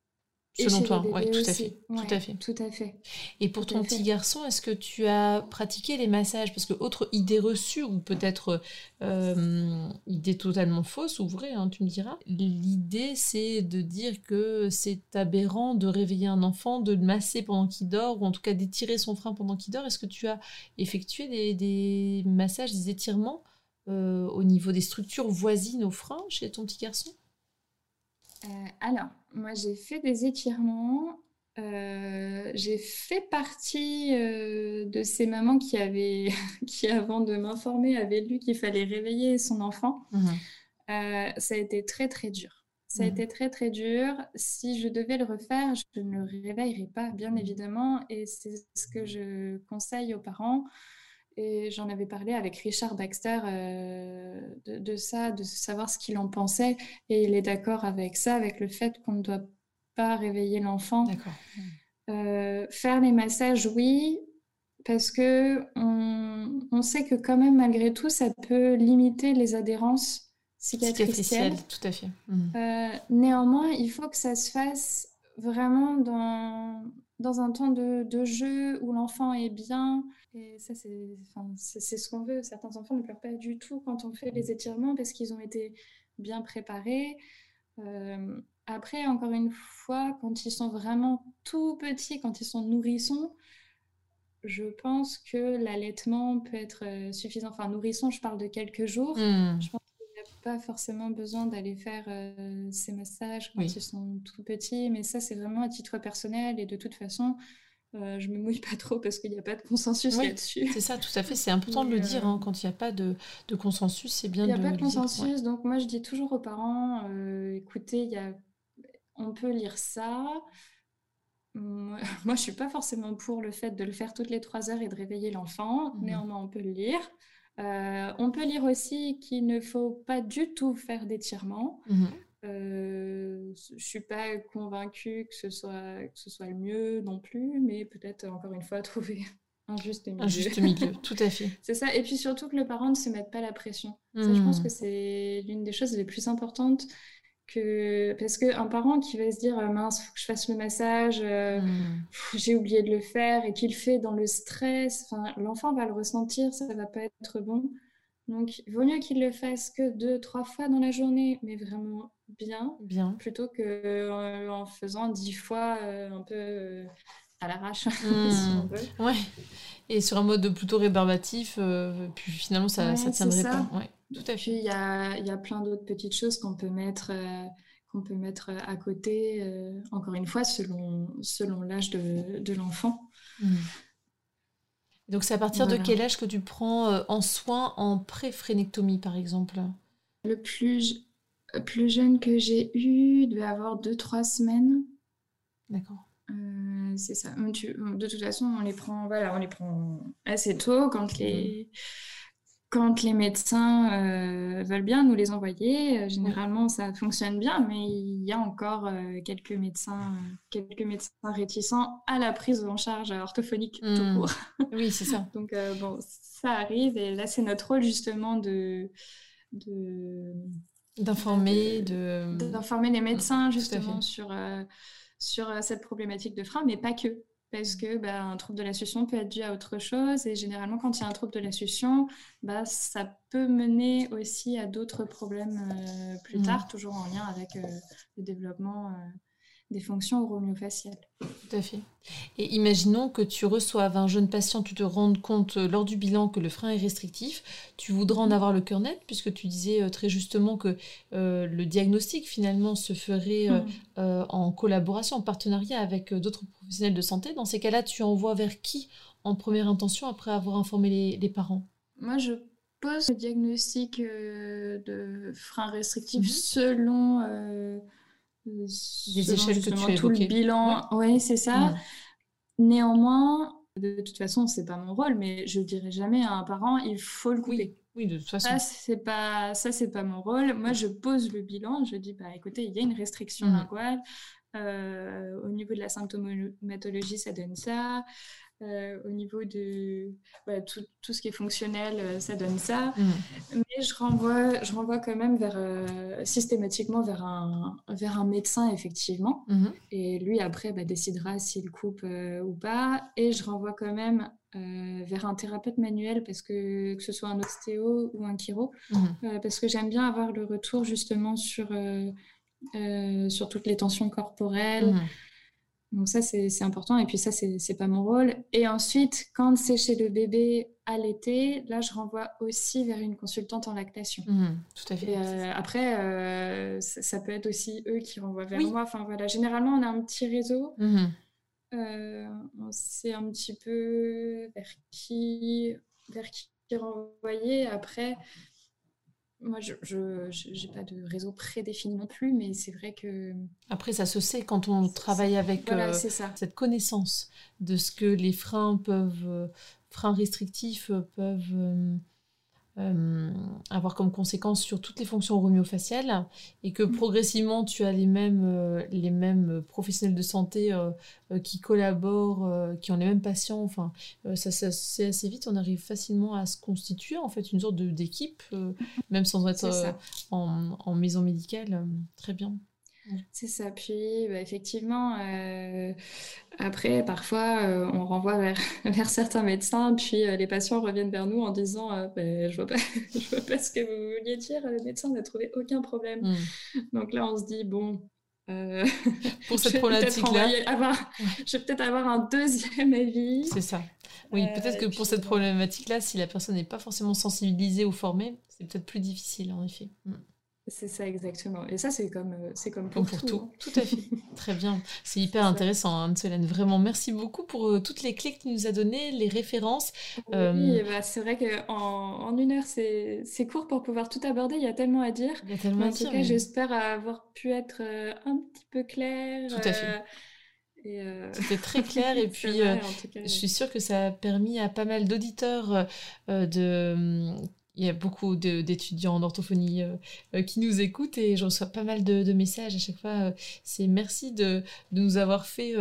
Selon toi, oui, tout à fait. tout à fait. Tout à fait. Et pour ton petit garçon, est-ce que tu as pratiqué les massages? Parce que autre idée reçue, ou peut-être euh, idée totalement fausse ou vraie, hein, tu me diras, l'idée c'est de dire que c'est aberrant de réveiller un enfant, de le masser pendant qu'il dort, ou en tout cas d'étirer son frein pendant qu'il dort. Est-ce que tu as effectué des, massages, des étirements euh, au niveau des structures voisines au frein chez ton petit garçon? Euh, alors, moi, j'ai fait des étirements. Euh, j'ai fait partie euh, de ces mamans qui avaient, [LAUGHS] qui avant de m'informer, avaient lu qu'il fallait réveiller son enfant. Mmh ça a été très très dur. Ça a mmh été très très dur. Si je devais le refaire, je ne le réveillerais pas, bien mmh évidemment. Et c'est ce que je conseille aux parents. Et j'en avais parlé avec Richard Baxter euh, de, ça, de savoir ce qu'il en pensait. Et il est d'accord avec ça, avec le fait qu'on ne doit pas réveiller l'enfant. D'accord. Euh, faire les massages, oui, parce que on, sait que quand même, malgré tout, ça peut limiter les adhérences cicatricielles. tout à fait. Mmh. Euh, néanmoins, il faut que ça se fasse vraiment dans, dans un temps de, de jeu où l'enfant est bien. Et ça, c'est enfin, ce qu'on veut. Certains enfants ne pleurent pas du tout quand on fait les étirements parce qu'ils ont été bien préparés. Euh, après, encore une fois, quand ils sont vraiment tout petits, quand ils sont nourrissons, je pense que l'allaitement peut être euh, suffisant. Enfin, nourrisson, je parle de quelques jours. Hmm. Je pense pas forcément besoin d'aller faire euh, ces massages quand ils sont tout petits, mais ça c'est vraiment à titre personnel et de toute façon, euh, je me mouille pas trop parce qu'il n'y a pas de consensus là-dessus. C'est ça, tout à fait. C'est important de le dire. Hein, euh, quand il n'y a pas de, de consensus, c'est bien de le dire. Il n'y a pas de consensus. Donc, moi, je dis toujours aux parents écoutez, y a... on peut lire ça. Moi, [LAUGHS] je ne suis pas forcément pour le fait de le faire toutes les trois heures et de réveiller l'enfant. Mmh Néanmoins, on peut le lire. Euh, on peut lire aussi qu'il ne faut pas du tout faire d'étirement. Mhm. Euh, je ne suis pas convaincue que ce, soit, que ce soit le mieux non plus, mais peut-être encore une fois [LAUGHS] trouver un juste milieu. Un juste milieu, [LAUGHS] tout à fait. c'est ça. Et puis surtout que le parent ne se mette pas la pression. je pense mhm. que c'est l'une des choses les plus importantes que parce qu'un parent qui va se dire euh, mince faut que je fasse le massage euh, hmm. j'ai oublié de le faire et qu'il fait dans le stress l'enfant va le ressentir ça va pas être bon donc il vaut mieux qu'il le fasse que deux trois fois dans la journée mais vraiment bien bien plutôt que euh, en faisant dix fois un peu à l'arrache [LAUGHS] hmm. ouais et sur un mode plutôt rébarbatif puis finalement ça ça tiendrait pas ouais. Tout à fait. Il y a, y a plein d'autres petites choses qu'on peut mettre, euh, qu'on peut mettre à côté, euh, encore une fois, selon, selon l'âge de, de l'enfant. Hmm. Donc, c'est à partir de quel âge que tu prends euh, en soin en pré-frénectomie, par exemple? Le plus, plus jeune que j'ai eu devait avoir 2-3 semaines. D'accord. c'est ça. de toute façon, on les prend, voilà, on les prend assez tôt quand les, quand les médecins euh, veulent bien nous les envoyer, euh, généralement ça fonctionne bien, mais il y a encore euh, quelques médecins, quelques médecins réticents à la prise en charge orthophonique tout hmm. court. [LAUGHS] Oui, c'est ça. [LAUGHS] Donc bon, ça arrive et là c'est notre rôle justement de, d'informer, de d'informer les médecins justement sur sur cette problématique de frein, mais pas que parce que bah, un trouble de la succion peut être dû à autre chose et généralement quand il y a un trouble de la succion, bah, ça peut mener aussi à d'autres problèmes euh, plus mmh. tard, toujours en lien avec euh, le développement euh, des fonctions oromyofaciales. Tout à fait. Et imaginons que tu reçoives un jeune patient, tu te rends compte euh, lors du bilan que le frein est restrictif, tu voudras en mhm. avoir le cœur net, puisque tu disais euh, très justement que euh, le diagnostic finalement se ferait mhm. en collaboration, en partenariat avec d'autres professionnels de santé. Dans ces cas-là, tu envoies vers qui en première intention après avoir informé les, les parents? Moi, je pose le diagnostic de frein restrictif mhm. selon des échelles que tu tout le bilan. Oui, c'est ça. Néanmoins, de toute façon, c'est pas mon rôle, mais je dirais jamais à un parent, il faut le couper. Oui, de toute façon. Ça, c'est pas, ça, c'est pas mon rôle. Moi, je pose le bilan, je dis, bah, écoutez, il y a une restriction mmh. linguale. Euh, au niveau de la symptomatologie, ça donne ça. Euh, au niveau de tout, tout, ce qui est fonctionnel, euh, ça donne ça. Mm. Mais je renvoie, je renvoie quand même vers, euh, systématiquement vers un, vers un médecin, effectivement. Mm-hmm. Et lui, après, bah, décidera s'il coupe ou pas. Et je renvoie quand même vers un thérapeute manuel, parce que, que ce soit un ostéo ou un chiro, mm-hmm. parce que j'aime bien avoir le retour justement sur, sur toutes les tensions corporelles. Donc ça, c'est important. Et puis ça, c'est pas mon rôle. Et ensuite, quand c'est chez le bébé à l'été, là, je renvoie aussi vers une consultante en lactation. Mmh, tout à fait. Euh, après, euh, ça, peut être aussi eux qui renvoient vers moi. Enfin voilà, généralement, on a un petit réseau. Mmh. Euh, on sait un petit peu vers qui, vers qui renvoyer. Après, moi, je n'ai pas de réseau prédéfini non plus, mais c'est vrai que... Après, ça se sait quand on travaille avec euh, cette connaissance de ce que les freins peuvent, euh, freins restrictifs peuvent euh, avoir comme conséquence sur toutes les fonctions romiofaciales et que mm. progressivement tu as les mêmes, euh, les mêmes professionnels de santé euh, qui collaborent, qui ont les mêmes patients, enfin ça, c'est assez vite, on arrive facilement à se constituer en fait une sorte d'équipe, même sans être en, en, maison médicale, très bien. C'est ça. Puis, bah, effectivement, euh, après, parfois, euh, on renvoie vers, [LAUGHS] vers, certains médecins, puis euh, les patients reviennent vers nous en disant bah, Je vois pas, [LAUGHS] je vois pas ce que vous vouliez dire. Le médecin n'a trouvé aucun problème. Mmh. Donc là, on se dit Bon. [LAUGHS] Pour cette problématique-là, je vais peut-être avoir un deuxième avis. C'est ça. Oui, peut-être que pour cette problématique-là, si la personne n'est pas forcément sensibilisée ou formée, c'est peut-être plus difficile, en effet. Mmh. C'est ça exactement. Et ça, c'est comme, euh, c'est comme pour, tout. Hein. Tout à fait. [LAUGHS] Très bien. C'est hyper intéressant, Anne-Solène. Vraiment, merci beaucoup pour euh, toutes les clés que tu nous as données, les références. Oui, euh, bah, c'est vrai qu'en en une heure, c'est, c'est court pour pouvoir tout aborder. Il y a tellement à dire. Il y a tellement à dire. En tout cas, j'espère avoir pu être un petit peu claire. Tout à fait. C'était très clair et [LAUGHS] puis je suis sûre que ça a permis à pas mal d'auditeurs de il y a beaucoup d'étudiants en orthophonie euh, euh, qui nous écoutent et je reçois pas mal de, messages à chaque fois. Euh, c'est merci de, de, nous avoir fait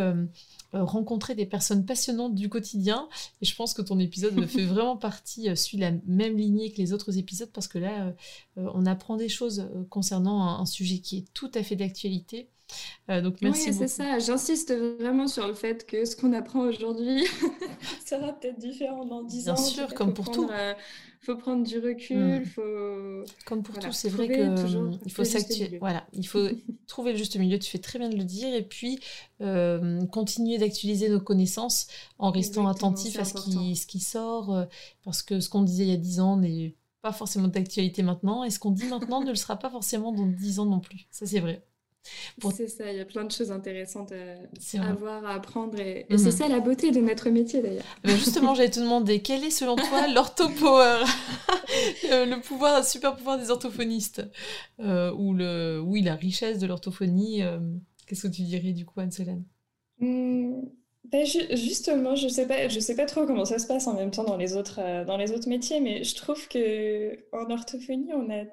rencontrer des personnes passionnantes du quotidien. Et je pense que ton épisode fait [LAUGHS] vraiment partie, suit la même lignée que les autres épisodes parce que là, on apprend des choses concernant un, sujet qui est tout à fait d'actualité. Donc merci. Oui, c'est ça. J'insiste vraiment sur le fait que ce qu'on apprend aujourd'hui [LAUGHS] sera peut-être différent dans 10 ans. Bien sûr, comme pour tout faut prendre du recul, hmm. faut... Comme pour tout, c'est vrai que il faut s'actualiser. Voilà, il faut [LAUGHS] trouver le juste milieu. Tu fais très bien de le dire, et puis euh, continuer d'actualiser nos connaissances en restant attentif à ce qui, ce qui sort, euh, parce que ce qu'on disait il y a dix ans n'est pas forcément d'actualité maintenant, et ce qu'on dit maintenant [LAUGHS] ne le sera pas forcément dans dix ans non plus. Ça, c'est vrai. C'est ça, il y a plein de choses intéressantes à, voir, à apprendre. Et, c'est mhm. ça la beauté de notre métier d'ailleurs. justement, j'allais te demander, quel est selon toi [LAUGHS] l'orthopower? [LAUGHS] Euh, Le pouvoir, super pouvoir des orthophonistes? Euh, ou, le, oui, la richesse de l'orthophonie euh, Qu'est-ce que tu dirais du coup, Anne-Solène? Mmh, ben, Justement, je sais pas, je sais pas trop comment ça se passe en même temps dans les autres, dans les autres métiers, mais je trouve que en orthophonie, on a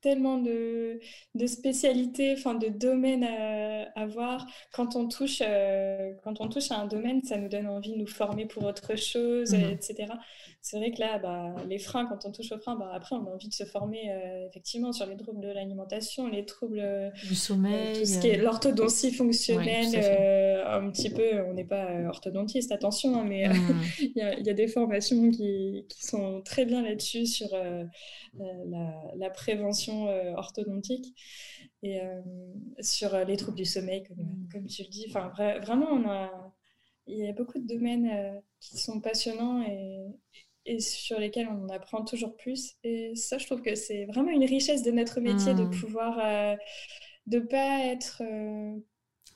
tellement de, de spécialités, enfin de domaines à, voir. Quand on, touche, euh, quand on touche à un domaine, ça nous donne envie de nous former pour autre chose, mmh etc. C'est vrai que là, bah, les freins, quand on touche aux freins, bah, après, on a envie de se former euh, effectivement sur les troubles de l'alimentation, les troubles euh, du sommeil, tout ce qui est l'orthodontie fonctionnelle. un petit peu, on n'est pas orthodontiste, attention, hein, mais mmh. [LAUGHS] il y, a, y, a des formations qui, qui sont très bien là-dessus sur la, la prévention euh, orthodontique et euh, sur les troubles du sommeil, comme, mm. comme tu le dis. Enfin, vraiment, on a, il y a beaucoup de domaines euh, qui sont passionnants et, et sur lesquels on apprend toujours plus. Et ça, je trouve que c'est vraiment une richesse de notre métier de mm. pouvoir de pas être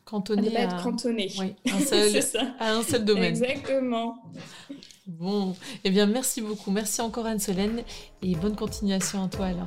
cantonné, pas être cantonné. Oui, [LAUGHS] un seul, à un seul domaine. Exactement. Bon, eh bien merci beaucoup. Merci encore Anne-Solène et bonne continuation à toi alors.